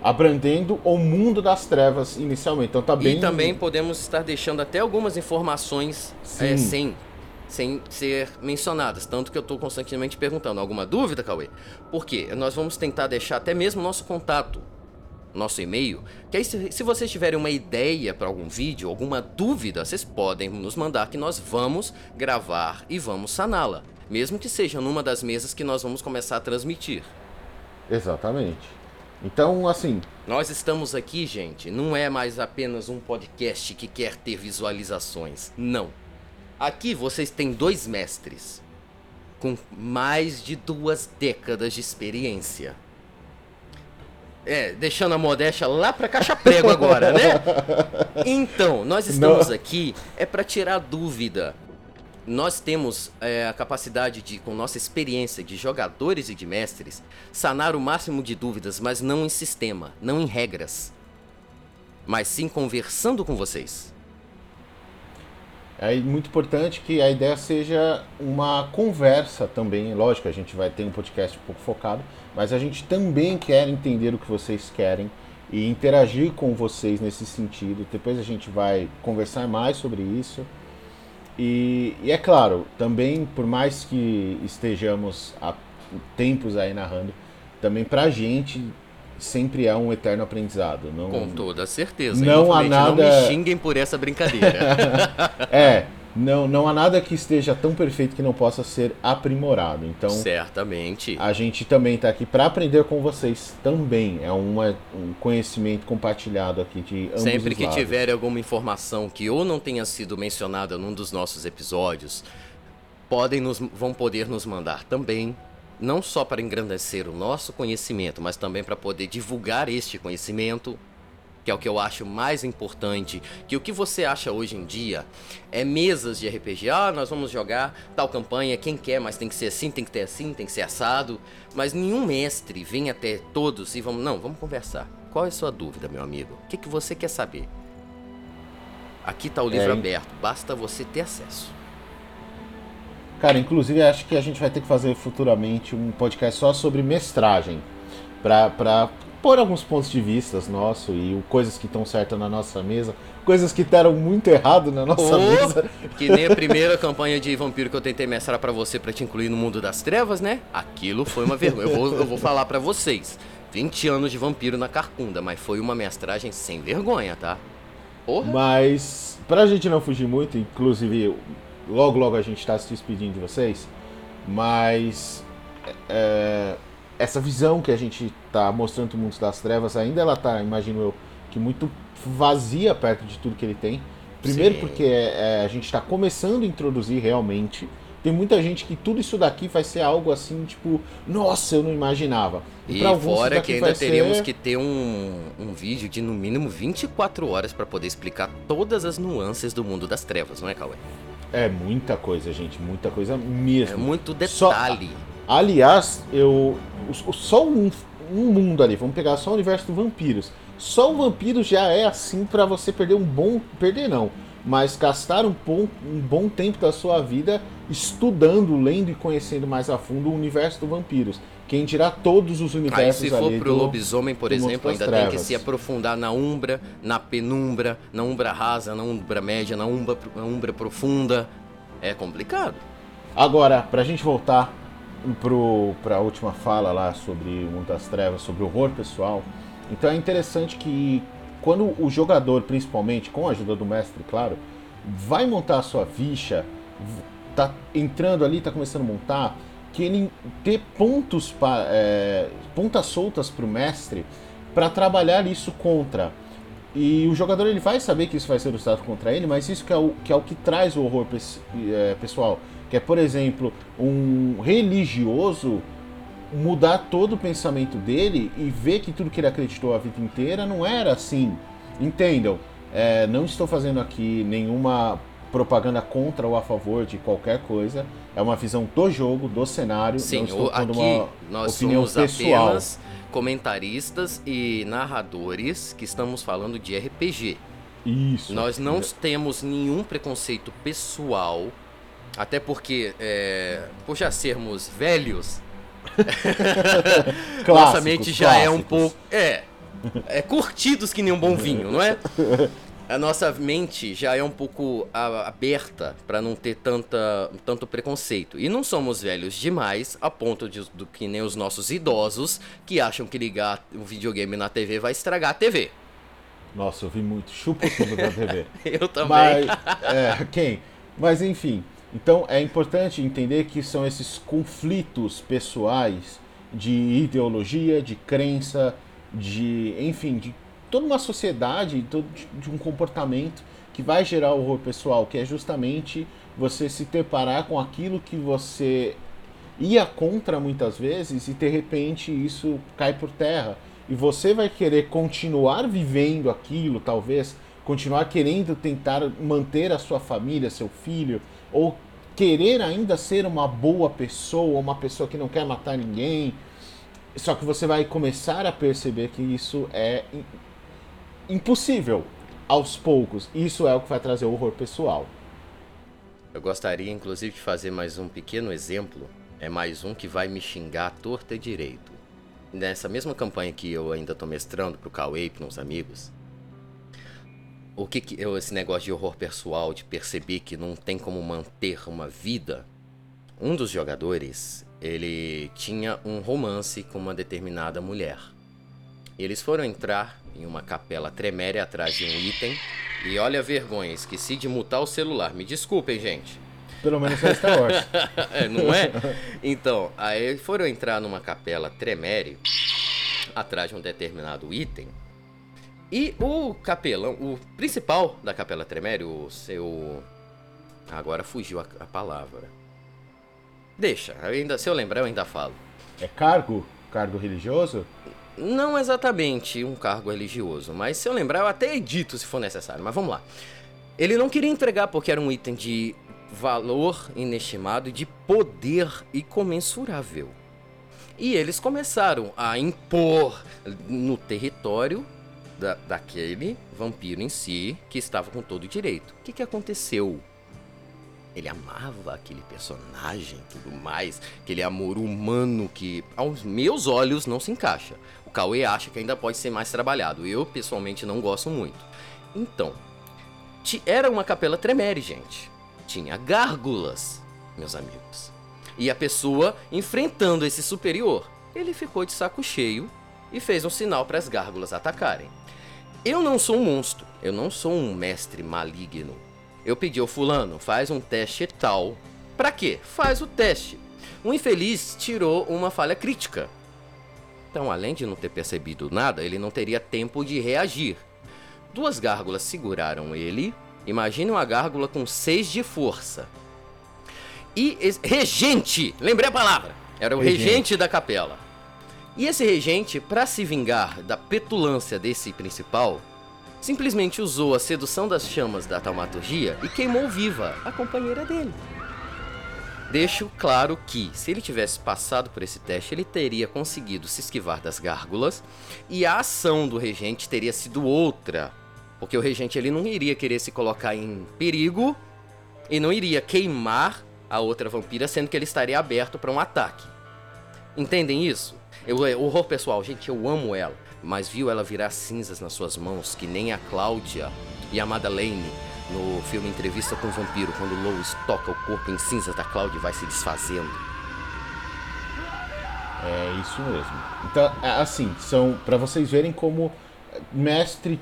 abrandendo o mundo das trevas inicialmente. Então tá bem. E também podemos estar deixando até algumas informações é, sem, sem ser mencionadas. Tanto que eu estou constantemente perguntando: alguma dúvida, Cauê? Por quê? Nós vamos tentar deixar até mesmo nosso contato nosso e-mail. Que aí, se, se vocês tiverem uma ideia para algum vídeo, alguma dúvida, vocês podem nos mandar que nós vamos gravar e vamos saná-la. Mesmo que seja numa das mesas que nós vamos começar a transmitir. Exatamente. Então, assim. Nós estamos aqui, gente, não é mais apenas um podcast que quer ter visualizações. Não. Aqui vocês têm dois mestres com mais de duas décadas de experiência É, deixando a modéstia lá pra caixa prego agora, né? Então, nós estamos Não. aqui é para tirar dúvida. Nós temos é, a capacidade de, com nossa experiência de jogadores e de mestres, sanar o máximo de dúvidas, mas não em sistema, não em regras, mas sim conversando com vocês. É muito importante que a ideia seja uma conversa também. Lógico, a gente vai ter um podcast um pouco focado, mas a gente também quer entender o que vocês querem e interagir com vocês nesse sentido. Depois a gente vai conversar mais sobre isso. E, e é claro, também por mais que estejamos há tempos aí narrando, também pra gente sempre é um eterno aprendizado. Não, com toda certeza. Não há nada. Não me xinguem por essa brincadeira. [LAUGHS] é, não, não há nada que esteja tão perfeito que não possa ser aprimorado. Então, certamente. A gente também está aqui para aprender com vocês também. É uma, um conhecimento compartilhado aqui de ambos Sempre que lados. tiver alguma informação que ou não tenha sido mencionada num dos nossos episódios, podem nos, vão poder nos mandar também. Não só para engrandecer o nosso conhecimento, mas também para poder divulgar este conhecimento que é o que eu acho mais importante, que o que você acha hoje em dia é mesas de RPG. Ah, nós vamos jogar tal campanha, quem quer, mas tem que ser assim, tem que ter assim, tem que ser assado. Mas nenhum mestre vem até todos e vamos, não, vamos conversar. Qual é a sua dúvida, meu amigo? O que, que você quer saber? Aqui está o livro é, aberto, basta você ter acesso. Cara, inclusive acho que a gente vai ter que fazer futuramente um podcast só sobre mestragem. Pra, pôr alguns pontos de vista nosso e coisas que estão certas na nossa mesa, coisas que deram muito errado na nossa oh, mesa. Que nem a primeira campanha de vampiro que eu tentei mestrar para você para te incluir no mundo das trevas, né? Aquilo foi uma vergonha. Eu vou, eu vou falar para vocês. 20 anos de vampiro na carcunda, mas foi uma mestragem sem vergonha, tá? Porra. Mas, pra gente não fugir muito, inclusive, logo logo a gente tá se despedindo de vocês, mas. É, essa visão que a gente está mostrando o mundo das trevas ainda ela tá, imagino eu, que muito vazia perto de tudo que ele tem. Primeiro Sim. porque é, é, a gente está começando a introduzir realmente. Tem muita gente que tudo isso daqui vai ser algo assim, tipo, nossa, eu não imaginava. E, e fora que ainda teríamos ser... que ter um, um vídeo de no mínimo 24 horas para poder explicar todas as nuances do mundo das trevas, não é, Cauê? É muita coisa, gente, muita coisa mesmo. É muito detalhe. Só... Aliás, eu. Só um, um mundo ali, vamos pegar só o universo do vampiros. Só o vampiro já é assim para você perder um bom. Perder não. Mas gastar um bom, um bom tempo da sua vida estudando, lendo e conhecendo mais a fundo o universo do vampiros. Quem dirá todos os universos Aí, se for pro do, lobisomem, por exemplo, ainda tem que se aprofundar na umbra, na penumbra, na umbra rasa, na umbra média, na umbra, na umbra profunda. É complicado. Agora, pra gente voltar para a última fala lá sobre o mundo das trevas, sobre o horror pessoal. Então é interessante que quando o jogador, principalmente com a ajuda do mestre, claro, vai montar a sua ficha, tá entrando ali, tá começando a montar, que ele ter pontos para é, pontas soltas para o mestre para trabalhar isso contra. E o jogador ele vai saber que isso vai ser usado contra ele, mas isso que é o que, é o que traz o horror é, pessoal que é, por exemplo, um religioso mudar todo o pensamento dele e ver que tudo que ele acreditou a vida inteira não era assim. Entendam? É, não estou fazendo aqui nenhuma propaganda contra ou a favor de qualquer coisa. É uma visão do jogo, do cenário. Sim, não aqui uma nós opinião somos pessoal. apenas comentaristas e narradores que estamos falando de RPG. Isso. Nós não temos nenhum preconceito pessoal até porque, é, por já sermos velhos, [LAUGHS] nossa mente já clássicos. é um pouco. É. É curtidos que nem um bom vinho, não é? A nossa mente já é um pouco aberta para não ter tanta, tanto preconceito. E não somos velhos demais a ponto de do que nem os nossos idosos que acham que ligar o videogame na TV vai estragar a TV. Nossa, eu vi muito chupa tudo da TV. [LAUGHS] eu também. Mas, é, quem? Mas enfim, então é importante entender que são esses conflitos pessoais de ideologia, de crença, de, enfim, de toda uma sociedade, de um comportamento que vai gerar horror pessoal, que é justamente você se deparar com aquilo que você ia contra muitas vezes e de repente isso cai por terra. e você vai querer continuar vivendo aquilo, talvez, continuar querendo tentar manter a sua família, seu filho, ou querer ainda ser uma boa pessoa, uma pessoa que não quer matar ninguém. Só que você vai começar a perceber que isso é impossível aos poucos. Isso é o que vai trazer o horror pessoal. Eu gostaria, inclusive, de fazer mais um pequeno exemplo. É mais um que vai me xingar à torta e direito. Nessa mesma campanha que eu ainda estou mestrando para o Cauê e para uns amigos, o que, que eu, esse negócio de horror pessoal, de perceber que não tem como manter uma vida, um dos jogadores, ele tinha um romance com uma determinada mulher. Eles foram entrar em uma capela tremérea atrás de um item e olha a vergonha, esqueci de mutar o celular. Me desculpem, gente. Pelo menos é Star Wars. [LAUGHS] é, não é? Então, aí foram entrar numa capela tremere atrás de um determinado item e o capelão, o principal da Capela Tremere, o seu. Agora fugiu a, a palavra. Deixa, ainda, se eu lembrar, eu ainda falo. É cargo? Cargo religioso? Não exatamente um cargo religioso, mas se eu lembrar, eu até edito se for necessário. Mas vamos lá. Ele não queria entregar porque era um item de valor inestimado e de poder incomensurável. E eles começaram a impor no território da, daquele vampiro em si que estava com todo o direito. O que, que aconteceu? Ele amava aquele personagem tudo mais, aquele amor humano que, aos meus olhos, não se encaixa. O Cauê acha que ainda pode ser mais trabalhado. Eu, pessoalmente, não gosto muito. Então, era uma capela tremere, gente. Tinha gárgulas, meus amigos. E a pessoa enfrentando esse superior. Ele ficou de saco cheio e fez um sinal para as gárgulas atacarem. Eu não sou um monstro, eu não sou um mestre maligno. Eu pedi ao fulano, faz um teste tal. Para quê? Faz o teste. O infeliz tirou uma falha crítica. Então, além de não ter percebido nada, ele não teria tempo de reagir. Duas gárgulas seguraram ele. Imagine uma gárgula com 6 de força. E regente, lembrei a palavra. Era o regente, regente da capela. E esse regente, para se vingar da petulância desse principal, simplesmente usou a sedução das chamas da taumaturgia e queimou viva a companheira dele. Deixo claro que, se ele tivesse passado por esse teste, ele teria conseguido se esquivar das gárgulas e a ação do regente teria sido outra. Porque o regente ele não iria querer se colocar em perigo e não iria queimar a outra vampira, sendo que ele estaria aberto para um ataque. Entendem isso? Eu, é, horror pessoal, gente, eu amo ela. Mas viu ela virar cinzas nas suas mãos, que nem a Cláudia e a Madeleine no filme Entrevista com o Vampiro, quando Lois toca o corpo em cinzas da Cláudia e vai se desfazendo. É isso mesmo. Então, é, assim, são para vocês verem como mestre,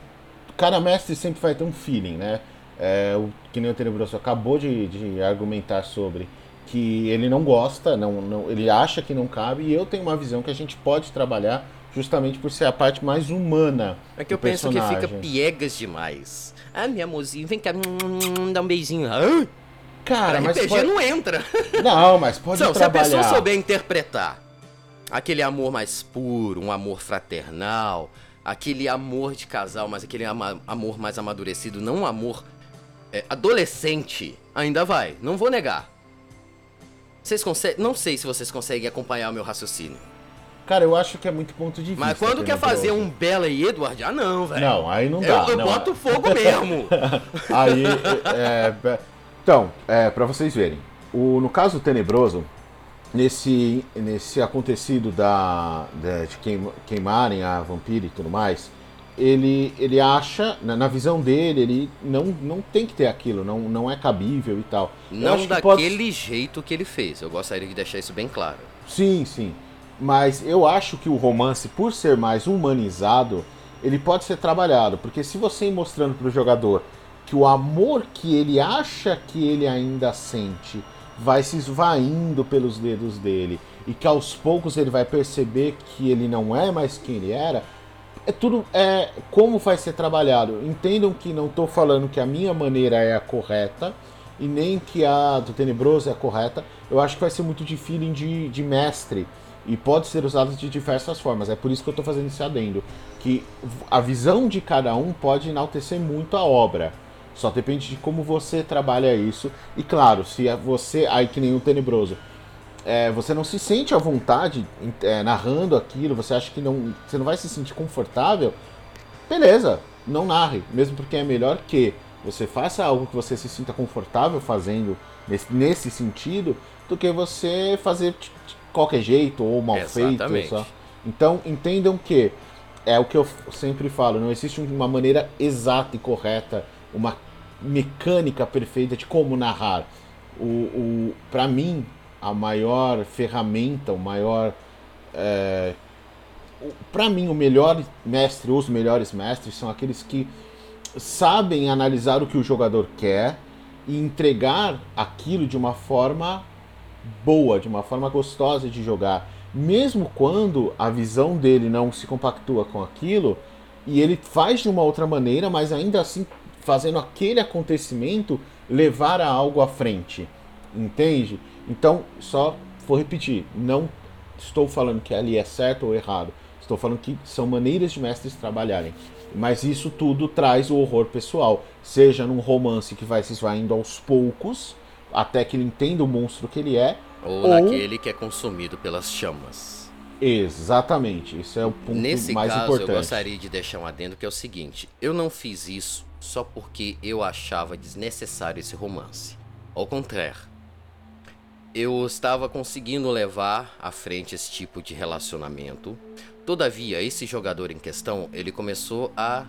cada mestre sempre vai ter um feeling, né? É, o que nem o Tenebroso acabou de, de argumentar sobre que ele não gosta, não, não, ele acha que não cabe, e eu tenho uma visão que a gente pode trabalhar justamente por ser a parte mais humana. É que eu penso que fica piegas demais. Ah, meu amorzinho, vem cá, hum, dá um beijinho. Ah? Cara, mas RPG pode... não entra. [LAUGHS] Não, mas pode não, trabalhar. Se a pessoa souber interpretar aquele amor mais puro, um amor fraternal, aquele amor de casal, mas aquele ama amor mais amadurecido, não um amor é, adolescente, ainda vai. Não vou negar. Vocês conseguem. Não sei se vocês conseguem acompanhar o meu raciocínio. Cara, eu acho que é muito ponto de vista. Mas quando quer fazer um Bela e Edward, ah não, velho. Não, aí não dá. Eu, eu não. boto fogo [LAUGHS] mesmo. aí, é, é, então, é, para vocês verem, o, no caso tenebroso, nesse, nesse acontecido da, de, de queim, queimarem a vampira e tudo mais, ele, ele acha, na, na, visão dele, ele não, não tem que ter aquilo, não, não é cabível e tal. Não daquele pode... jeito que ele fez, eu gostaria de deixar isso bem claro. Sim, sim. Mas eu acho que o romance, por ser mais humanizado, ele pode ser trabalhado. Porque se você ir mostrando para o jogador que o amor que ele acha que ele ainda sente vai se esvaindo pelos dedos dele e que aos poucos ele vai perceber que ele não é mais quem ele era, é tudo é como vai ser trabalhado. Entendam que não estou falando que a minha maneira é a correta e nem que a do Tenebroso é a correta. Eu acho que vai ser muito de feeling de, de mestre. e pode ser usado de diversas formas. É por isso que eu estou fazendo esse adendo, que a visão de cada um pode enaltecer muito a obra. Só depende de como você trabalha isso. E claro, se é você, aí que nem o tenebroso, é, você não se sente à vontade é, narrando aquilo, você acha que não, você não vai se sentir confortável, beleza, não narre, mesmo porque é melhor que você faça algo que você se sinta confortável fazendo nesse, nesse sentido, do que você fazer de qualquer jeito ou mal Exatamente. feito. Só. Então entendam que é o que eu sempre falo, não existe uma maneira exata e correta, uma mecânica perfeita de como narrar. O, o para mim, a maior ferramenta, o maior. É, para mim, o melhor mestre, os melhores mestres são aqueles que sabem analisar o que o jogador quer e entregar aquilo de uma forma boa, de uma forma gostosa de jogar. Mesmo quando a visão dele não se compactua com aquilo e ele faz de uma outra maneira, mas ainda assim fazendo aquele acontecimento levar a algo à frente. Entende? Então, só vou repetir, não estou falando que ali é certo ou errado. Estou falando que são maneiras de mestres trabalharem. Mas isso tudo traz o horror pessoal. Seja num romance que vai se esvaindo aos poucos, até que ele entenda o monstro que ele é. Ou, ou... naquele que é consumido pelas chamas. Exatamente, isso é o ponto Nesse mais caso, importante. eu gostaria de deixar um adendo que é o seguinte: eu não fiz isso só porque eu achava desnecessário esse romance. Ao contrário, eu estava conseguindo levar à frente esse tipo de relacionamento. Todavia, esse jogador em questão, ele começou a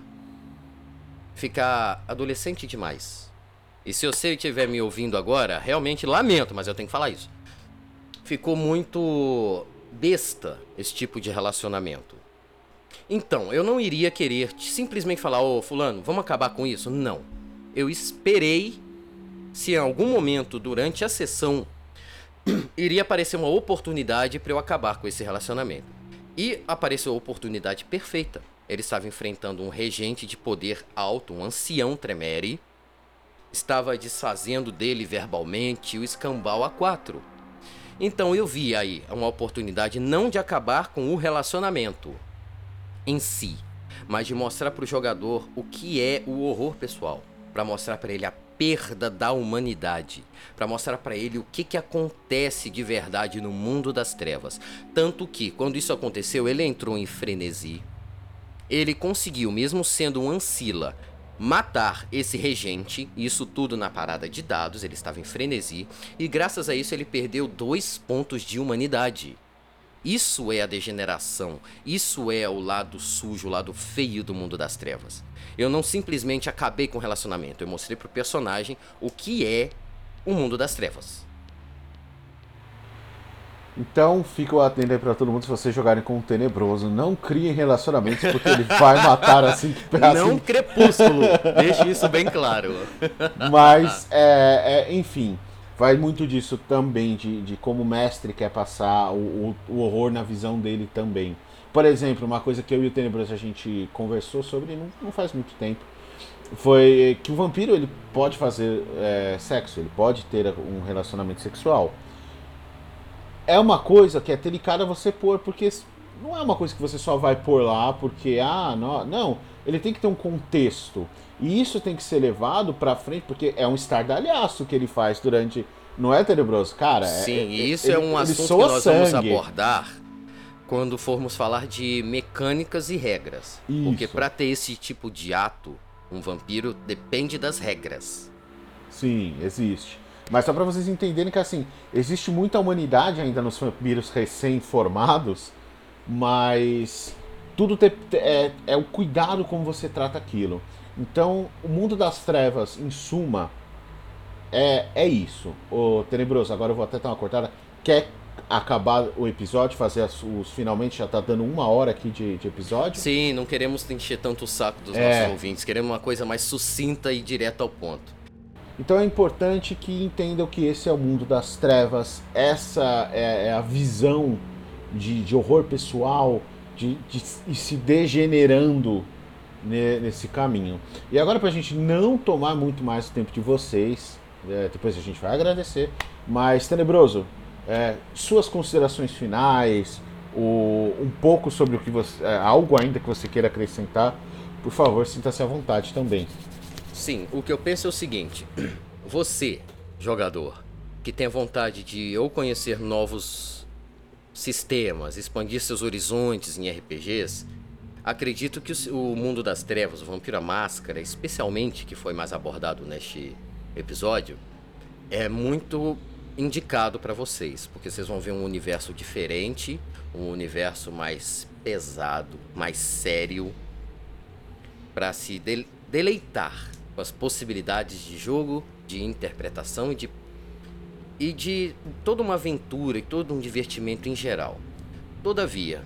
ficar adolescente demais. E se você estiver me ouvindo agora, realmente lamento, mas eu tenho que falar isso. Ficou muito besta esse tipo de relacionamento. Então, eu não iria querer simplesmente falar, ô fulano, vamos acabar com isso? Não. Eu esperei se em algum momento durante a sessão iria aparecer uma oportunidade para eu acabar com esse relacionamento. E apareceu a oportunidade perfeita. Ele estava enfrentando um regente de poder alto, um ancião Tremere. Estava desfazendo dele verbalmente o escambau A4. Então eu vi aí uma oportunidade não de acabar com o relacionamento em si, mas de mostrar para o jogador o que é o horror pessoal, para mostrar para ele a perda da humanidade, para mostrar para ele o que, que acontece de verdade no mundo das trevas. Tanto que, quando isso aconteceu, ele entrou em frenesi. Ele conseguiu, mesmo sendo um ancila, matar esse regente, isso tudo na parada de dados, ele estava em frenesi, e graças a isso ele perdeu dois pontos de humanidade. Isso é a degeneração, isso é o lado sujo, o lado feio do mundo das trevas. Eu não simplesmente acabei com o relacionamento, eu mostrei pro personagem o que é o mundo das trevas. Então, fica o atento aí pra todo mundo, se vocês jogarem com o Tenebroso, não criem relacionamentos, porque ele vai matar assim que Não crepúsculo, deixe isso bem claro. Mas, é, é, enfim, vai muito disso também, de, de como o mestre quer passar o, o, o, horror na visão dele também. Por exemplo, uma coisa que eu e o Tenebroso a gente conversou sobre não, não faz muito tempo, foi que o vampiro ele pode fazer é, sexo, ele pode ter um relacionamento sexual. É uma coisa que é delicada você pôr, porque não é uma coisa que você só vai pôr lá porque, ah, não, não ele tem que ter um contexto. E isso tem que ser levado para frente, porque é um estardalhaço que ele faz durante. Não é tenebroso? Cara, é, Sim, é, e isso é um assunto que nós sangue. vamos abordar quando formos falar de mecânicas e regras. Isso. Porque para ter esse tipo de ato, um vampiro depende das regras. Sim, existe. Mas só para vocês entenderem que assim, existe muita humanidade ainda nos vampiros recém-formados, mas tudo te, é, é o cuidado como você trata aquilo. Então, o mundo das trevas, em suma, é, é isso. O Tenebroso, agora eu vou até dar uma cortada. Quer acabar o episódio, fazer as, os finalmente já tá dando uma hora aqui de, de episódio. Sim, não queremos encher tanto o saco dos é. nossos ouvintes, queremos uma coisa mais sucinta e direta ao ponto. Então é importante que entendam que esse é o mundo das trevas, essa é, é a visão de, de horror pessoal, de, de ir se degenerando nesse caminho. E agora, para a gente não tomar muito mais o tempo de vocês, é, depois a gente vai agradecer, mas Tenebroso, é, suas considerações finais, o, um pouco sobre o que você. É, algo ainda que você queira acrescentar, por favor, sinta-se à vontade também. Sim, o que eu penso é o seguinte: [CLEARS THROAT] você, jogador, que tem vontade de ou conhecer novos sistemas, expandir seus horizontes em RPGs, acredito que o mundo das trevas, o Vampiro à Máscara, especialmente que foi mais abordado neste episódio, é muito indicado para vocês, porque vocês vão ver um universo diferente, um universo mais pesado, mais sério, para se de deleitar com as possibilidades de jogo, de interpretação e de e de toda uma aventura e todo um divertimento em geral. Todavia,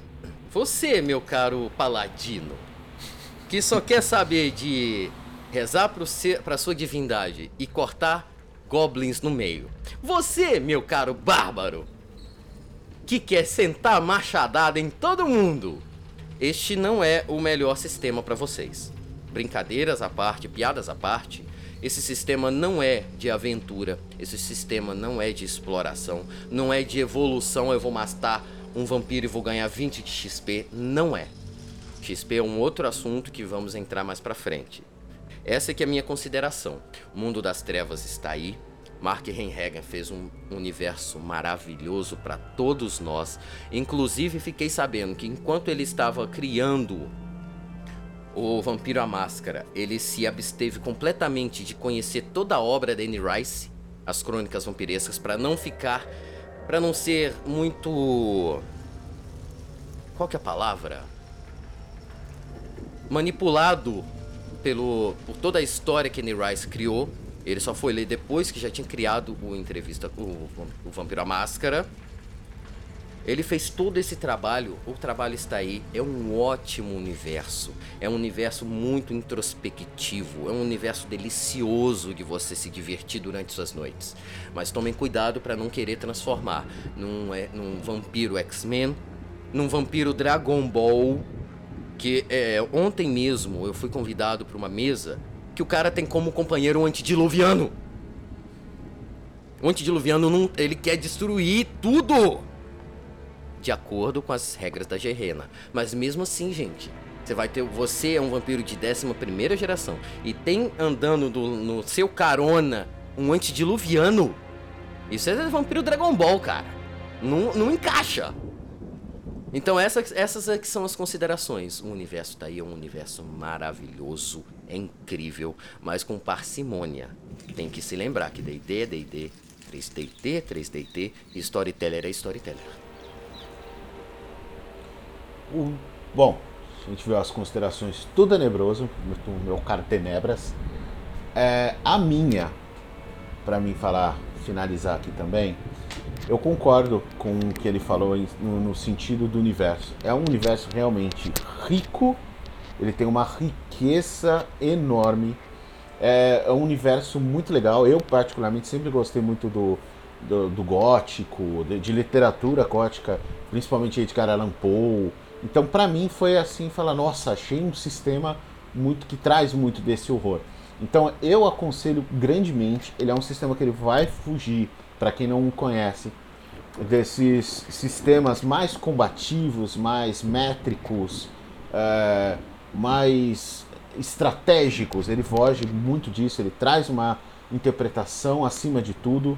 você, meu caro paladino, que só quer saber de rezar para sua divindade e cortar goblins no meio. Você, meu caro bárbaro, que quer sentar machadada em todo mundo. Este não é o melhor sistema para vocês. Brincadeiras à parte, piadas à parte, esse sistema não é de aventura, esse sistema não é de exploração, não é de evolução, eu vou matar um vampiro e vou ganhar 20 de XP, não é. XP é um outro assunto que vamos entrar mais para frente. Essa é que é a minha consideração. O mundo das trevas está aí. Mark Renhagen fez um universo maravilhoso para todos nós. Inclusive, fiquei sabendo que enquanto ele estava criando o Vampiro à Máscara, ele se absteve completamente de conhecer toda a obra da Anne Rice, as Crônicas Vampirescas, para não ficar, para não ser muito qual que é a palavra? Manipulado pelo, por toda a história que Annie Rice criou. Ele só foi ler depois que já tinha criado o entrevista o, o Vampiro à Máscara. Ele fez todo esse trabalho, o trabalho está aí, é um ótimo universo. É um universo muito introspectivo, é um universo delicioso de você se divertir durante suas noites. Mas tomem cuidado para não querer transformar num, é, num vampiro X-Men, num vampiro Dragon Ball que é, ontem mesmo eu fui convidado para uma mesa que o cara tem como companheiro um antediluviano. O antediluviano não, ele quer destruir tudo de acordo com as regras da Gerena. Mas mesmo assim, gente, você vai ter. Você é um vampiro de 11 primeira geração e tem andando do, no seu carona um antediluviano. Isso é vampiro Dragon Ball, cara. Não, não encaixa. Então essas, essas aqui são as considerações. O universo tá aí, é um universo maravilhoso, é incrível, mas com parcimônia. Tem que se lembrar que D&D é D&D, 3DT é 3DT, Storyteller é Storyteller. O, bom, a gente viu as considerações tudo tenebroso, meu, meu caro Tenebras. É, a minha, para mim falar, finalizar aqui também, eu concordo com o que ele falou no, no, sentido do universo. É um universo realmente rico, ele tem uma riqueza enorme. É, é um universo muito legal. Eu, particularmente, sempre gostei muito do, do, do gótico, de, de, literatura gótica, principalmente Edgar Allan Poe. Então, para mim, foi assim: falar, nossa, achei um sistema muito que traz muito desse horror. Então, eu aconselho grandemente. Ele é um sistema que ele vai fugir para quem não conhece, desses sistemas mais combativos, mais métricos, é, mais estratégicos. Ele foge muito disso, ele traz uma interpretação acima de tudo.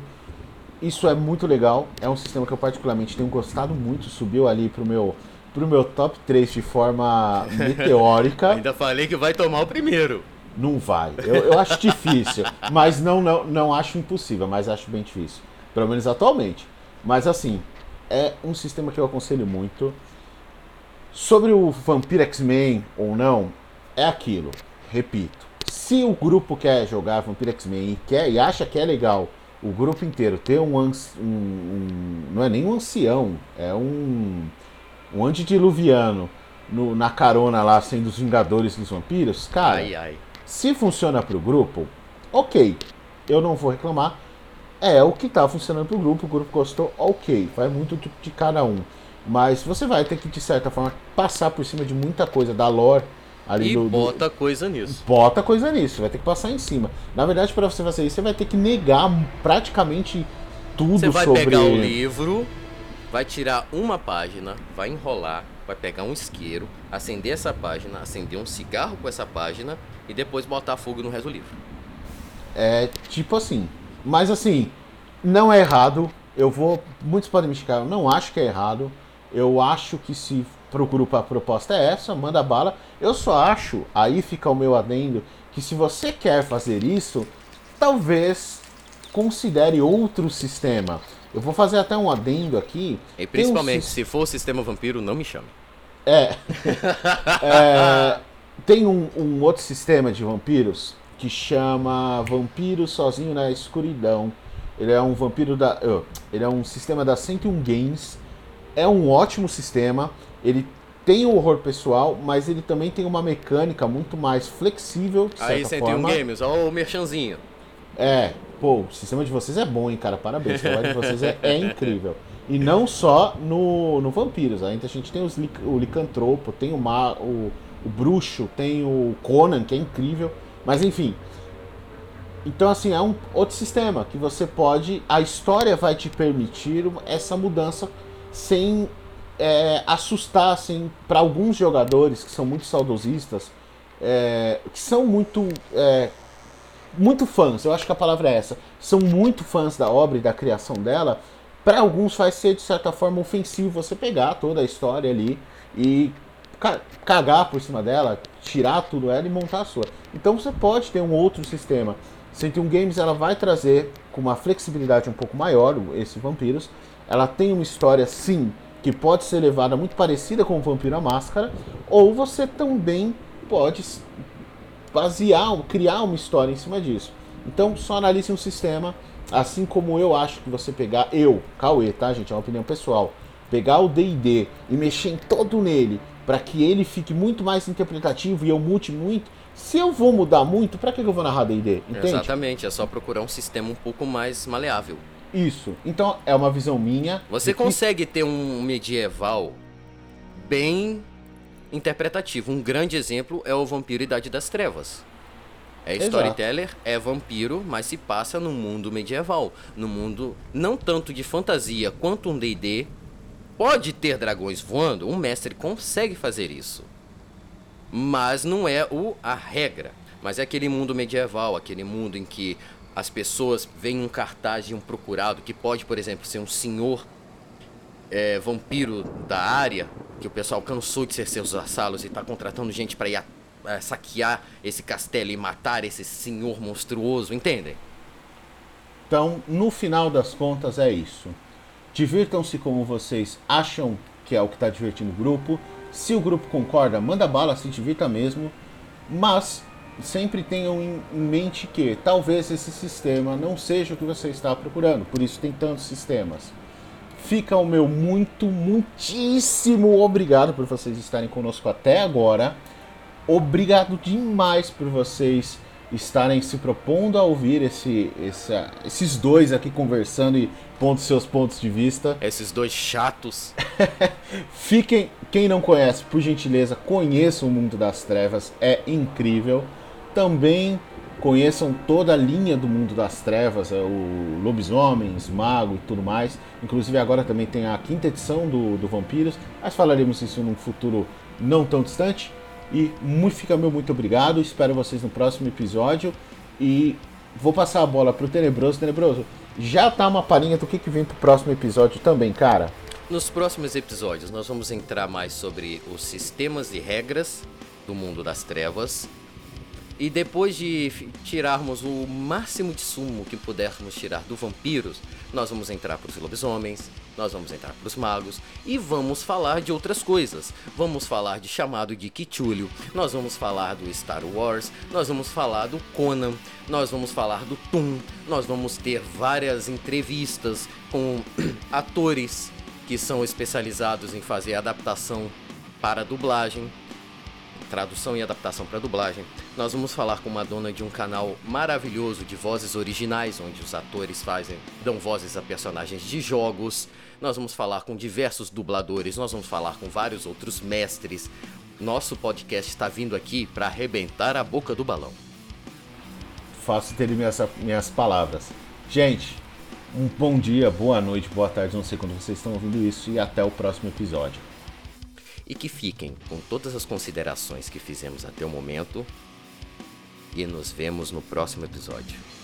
Isso é muito legal, é um sistema que eu particularmente tenho gostado muito, subiu ali pro meu pro meu top 3 de forma meteórica. [LAUGHS] Ainda falei que vai tomar o primeiro. Não vai. Eu, eu acho difícil, mas não, não, não acho impossível, mas acho bem difícil. Pelo menos atualmente. Mas assim, é um sistema que eu aconselho muito. Sobre o Vampiro X-Men ou não, é aquilo. Repito. Se o grupo quer jogar Vampiro X-Men e quer e acha que é legal o grupo inteiro ter um, um, um não é nem um ancião, é um um antediluviano no, na carona lá sendo os Vingadores dos Vampiros, cara, ai, ai. se funciona pro grupo, ok, eu não vou reclamar. É o que tá funcionando pro grupo, o grupo gostou, ok, vai muito de cada um. Mas você vai ter que, de certa forma, passar por cima de muita coisa da lore ali e do, bota coisa nisso. Bota coisa nisso, vai ter que passar em cima. Na verdade, para você fazer isso, você vai ter que negar praticamente tudo Você vai sobre. pegar o livro, vai tirar uma página, vai enrolar, vai pegar um isqueiro, acender essa página, acender um cigarro com essa página e depois botar fogo no resto do livro. É tipo assim. Mas assim, não é errado. Eu vou. Muitos podem me xingar, eu não acho que é errado. Eu acho que se pro grupo a proposta é essa, manda bala. Eu só acho, aí fica o meu adendo, que se você quer fazer isso, talvez considere outro sistema. Eu vou fazer até um adendo aqui. E um principalmente, sis- se for o sistema vampiro, não me chame. É. [LAUGHS] É, tem um, um outro sistema de vampiros que chama Vampiro Sozinho na Escuridão. Ele é um vampiro da. ele é um sistema da 101 Games. É um ótimo sistema. Ele tem o horror pessoal, mas ele também tem uma mecânica muito mais flexível, de Aí você tem um forma. games, ó o merchanzinho. É, pô, o sistema de vocês é bom, hein, cara? Parabéns. O trabalho de vocês é, é incrível. E não só no, no Vampiros. Ainda a gente tem os, o Licantropo, tem o, Ma, o, o Bruxo, tem o Conan, que é incrível. Mas enfim. Então, assim, é um outro sistema que você pode. A história vai te permitir essa mudança sem é, assustar, assim, para alguns jogadores que são muito saudosistas, é, que são muito. é, muito fãs, eu acho que a palavra é essa, são muito fãs da obra e da criação dela, para alguns vai ser de certa forma ofensivo você pegar toda a história ali e ca- cagar por cima dela, tirar tudo ela e montar a sua. Então você pode ter um outro sistema. 101 Games ela vai trazer com uma flexibilidade um pouco maior esse Vampiros. Ela tem uma história sim que pode ser levada muito parecida com o Vampiro à Máscara, ou você também pode basear, criar uma história em cima disso. Então só analise um sistema, assim como eu acho que você pegar, eu, Cauê, tá gente, é uma opinião pessoal, pegar o D&D e mexer em todo nele, para que ele fique muito mais interpretativo e eu mude muito, se eu vou mudar muito, para que eu vou narrar D&D? Entende? Exatamente, é só procurar um sistema um pouco mais maleável. Isso. Então é uma visão minha. Você que- consegue ter um medieval bem interpretativo. Um grande exemplo é o Vampiro Idade das Trevas. É Exato. storyteller, é vampiro, mas se passa no mundo medieval, no mundo não tanto de fantasia quanto um D&D. Pode ter dragões voando, um mestre consegue fazer isso. Mas não é o a regra. Mas é aquele mundo medieval, aquele mundo em que as pessoas veem um cartaz de um procurado que pode, por exemplo, ser um senhor é, vampiro da área, que o pessoal cansou de ser seus vassalos e está contratando gente para ir a- a saquear esse castelo e matar esse senhor monstruoso, entendem? Então, no final das contas, é isso. Divirtam-se como vocês acham que é o que está divertindo o grupo. Se o grupo concorda, manda bala, se divirta mesmo. Mas sempre tenham em mente que talvez esse sistema não seja o que você está procurando. Por isso tem tantos sistemas. Fica o meu muito, muitíssimo obrigado por vocês estarem conosco até agora. Obrigado demais por vocês estarem se propondo a ouvir esse, esse- esses dois aqui conversando e pondo seus pontos de vista. [LAUGHS] Esses dois chatos. Fiquem, quem não conhece, por gentileza, conheçam o Mundo das Trevas, é incrível. Também conheçam toda a linha do Mundo das Trevas, é o Lobisomens, Mago e tudo mais. Inclusive agora também tem a quinta edição do, do Vampiros, mas falaremos isso num futuro não tão distante. E muito, fica meu muito obrigado, espero vocês no próximo episódio. E vou passar a bola pro Tenebroso. Tenebroso, já tá uma palhinha do que, que vem pro próximo episódio também, cara. Nos próximos episódios, nós vamos entrar mais sobre os sistemas e regras do mundo das trevas. E depois de tirarmos o máximo de sumo que pudermos tirar do vampiros, nós vamos entrar para os lobisomens, nós vamos entrar para os magos e vamos falar de outras coisas. Vamos falar de chamado de Kichulio, nós vamos falar do Star Wars, nós vamos falar do Conan, nós vamos falar do Toon, nós vamos ter várias entrevistas com [CLEARS THROAT] atores que são especializados em fazer adaptação para dublagem tradução e adaptação para dublagem. Nós vamos falar com uma dona de um canal maravilhoso de vozes originais, onde os atores fazem, dão vozes a personagens de jogos. Nós vamos falar com diversos dubladores, nós vamos falar com vários outros mestres. Nosso podcast está vindo aqui para arrebentar a boca do balão. faço ter minhas, minhas palavras. Gente, Um bom dia, boa noite, boa tarde, não sei quando vocês estão ouvindo isso e até o próximo episódio. E que fiquem com todas as considerações que fizemos até o momento e nos vemos no próximo episódio.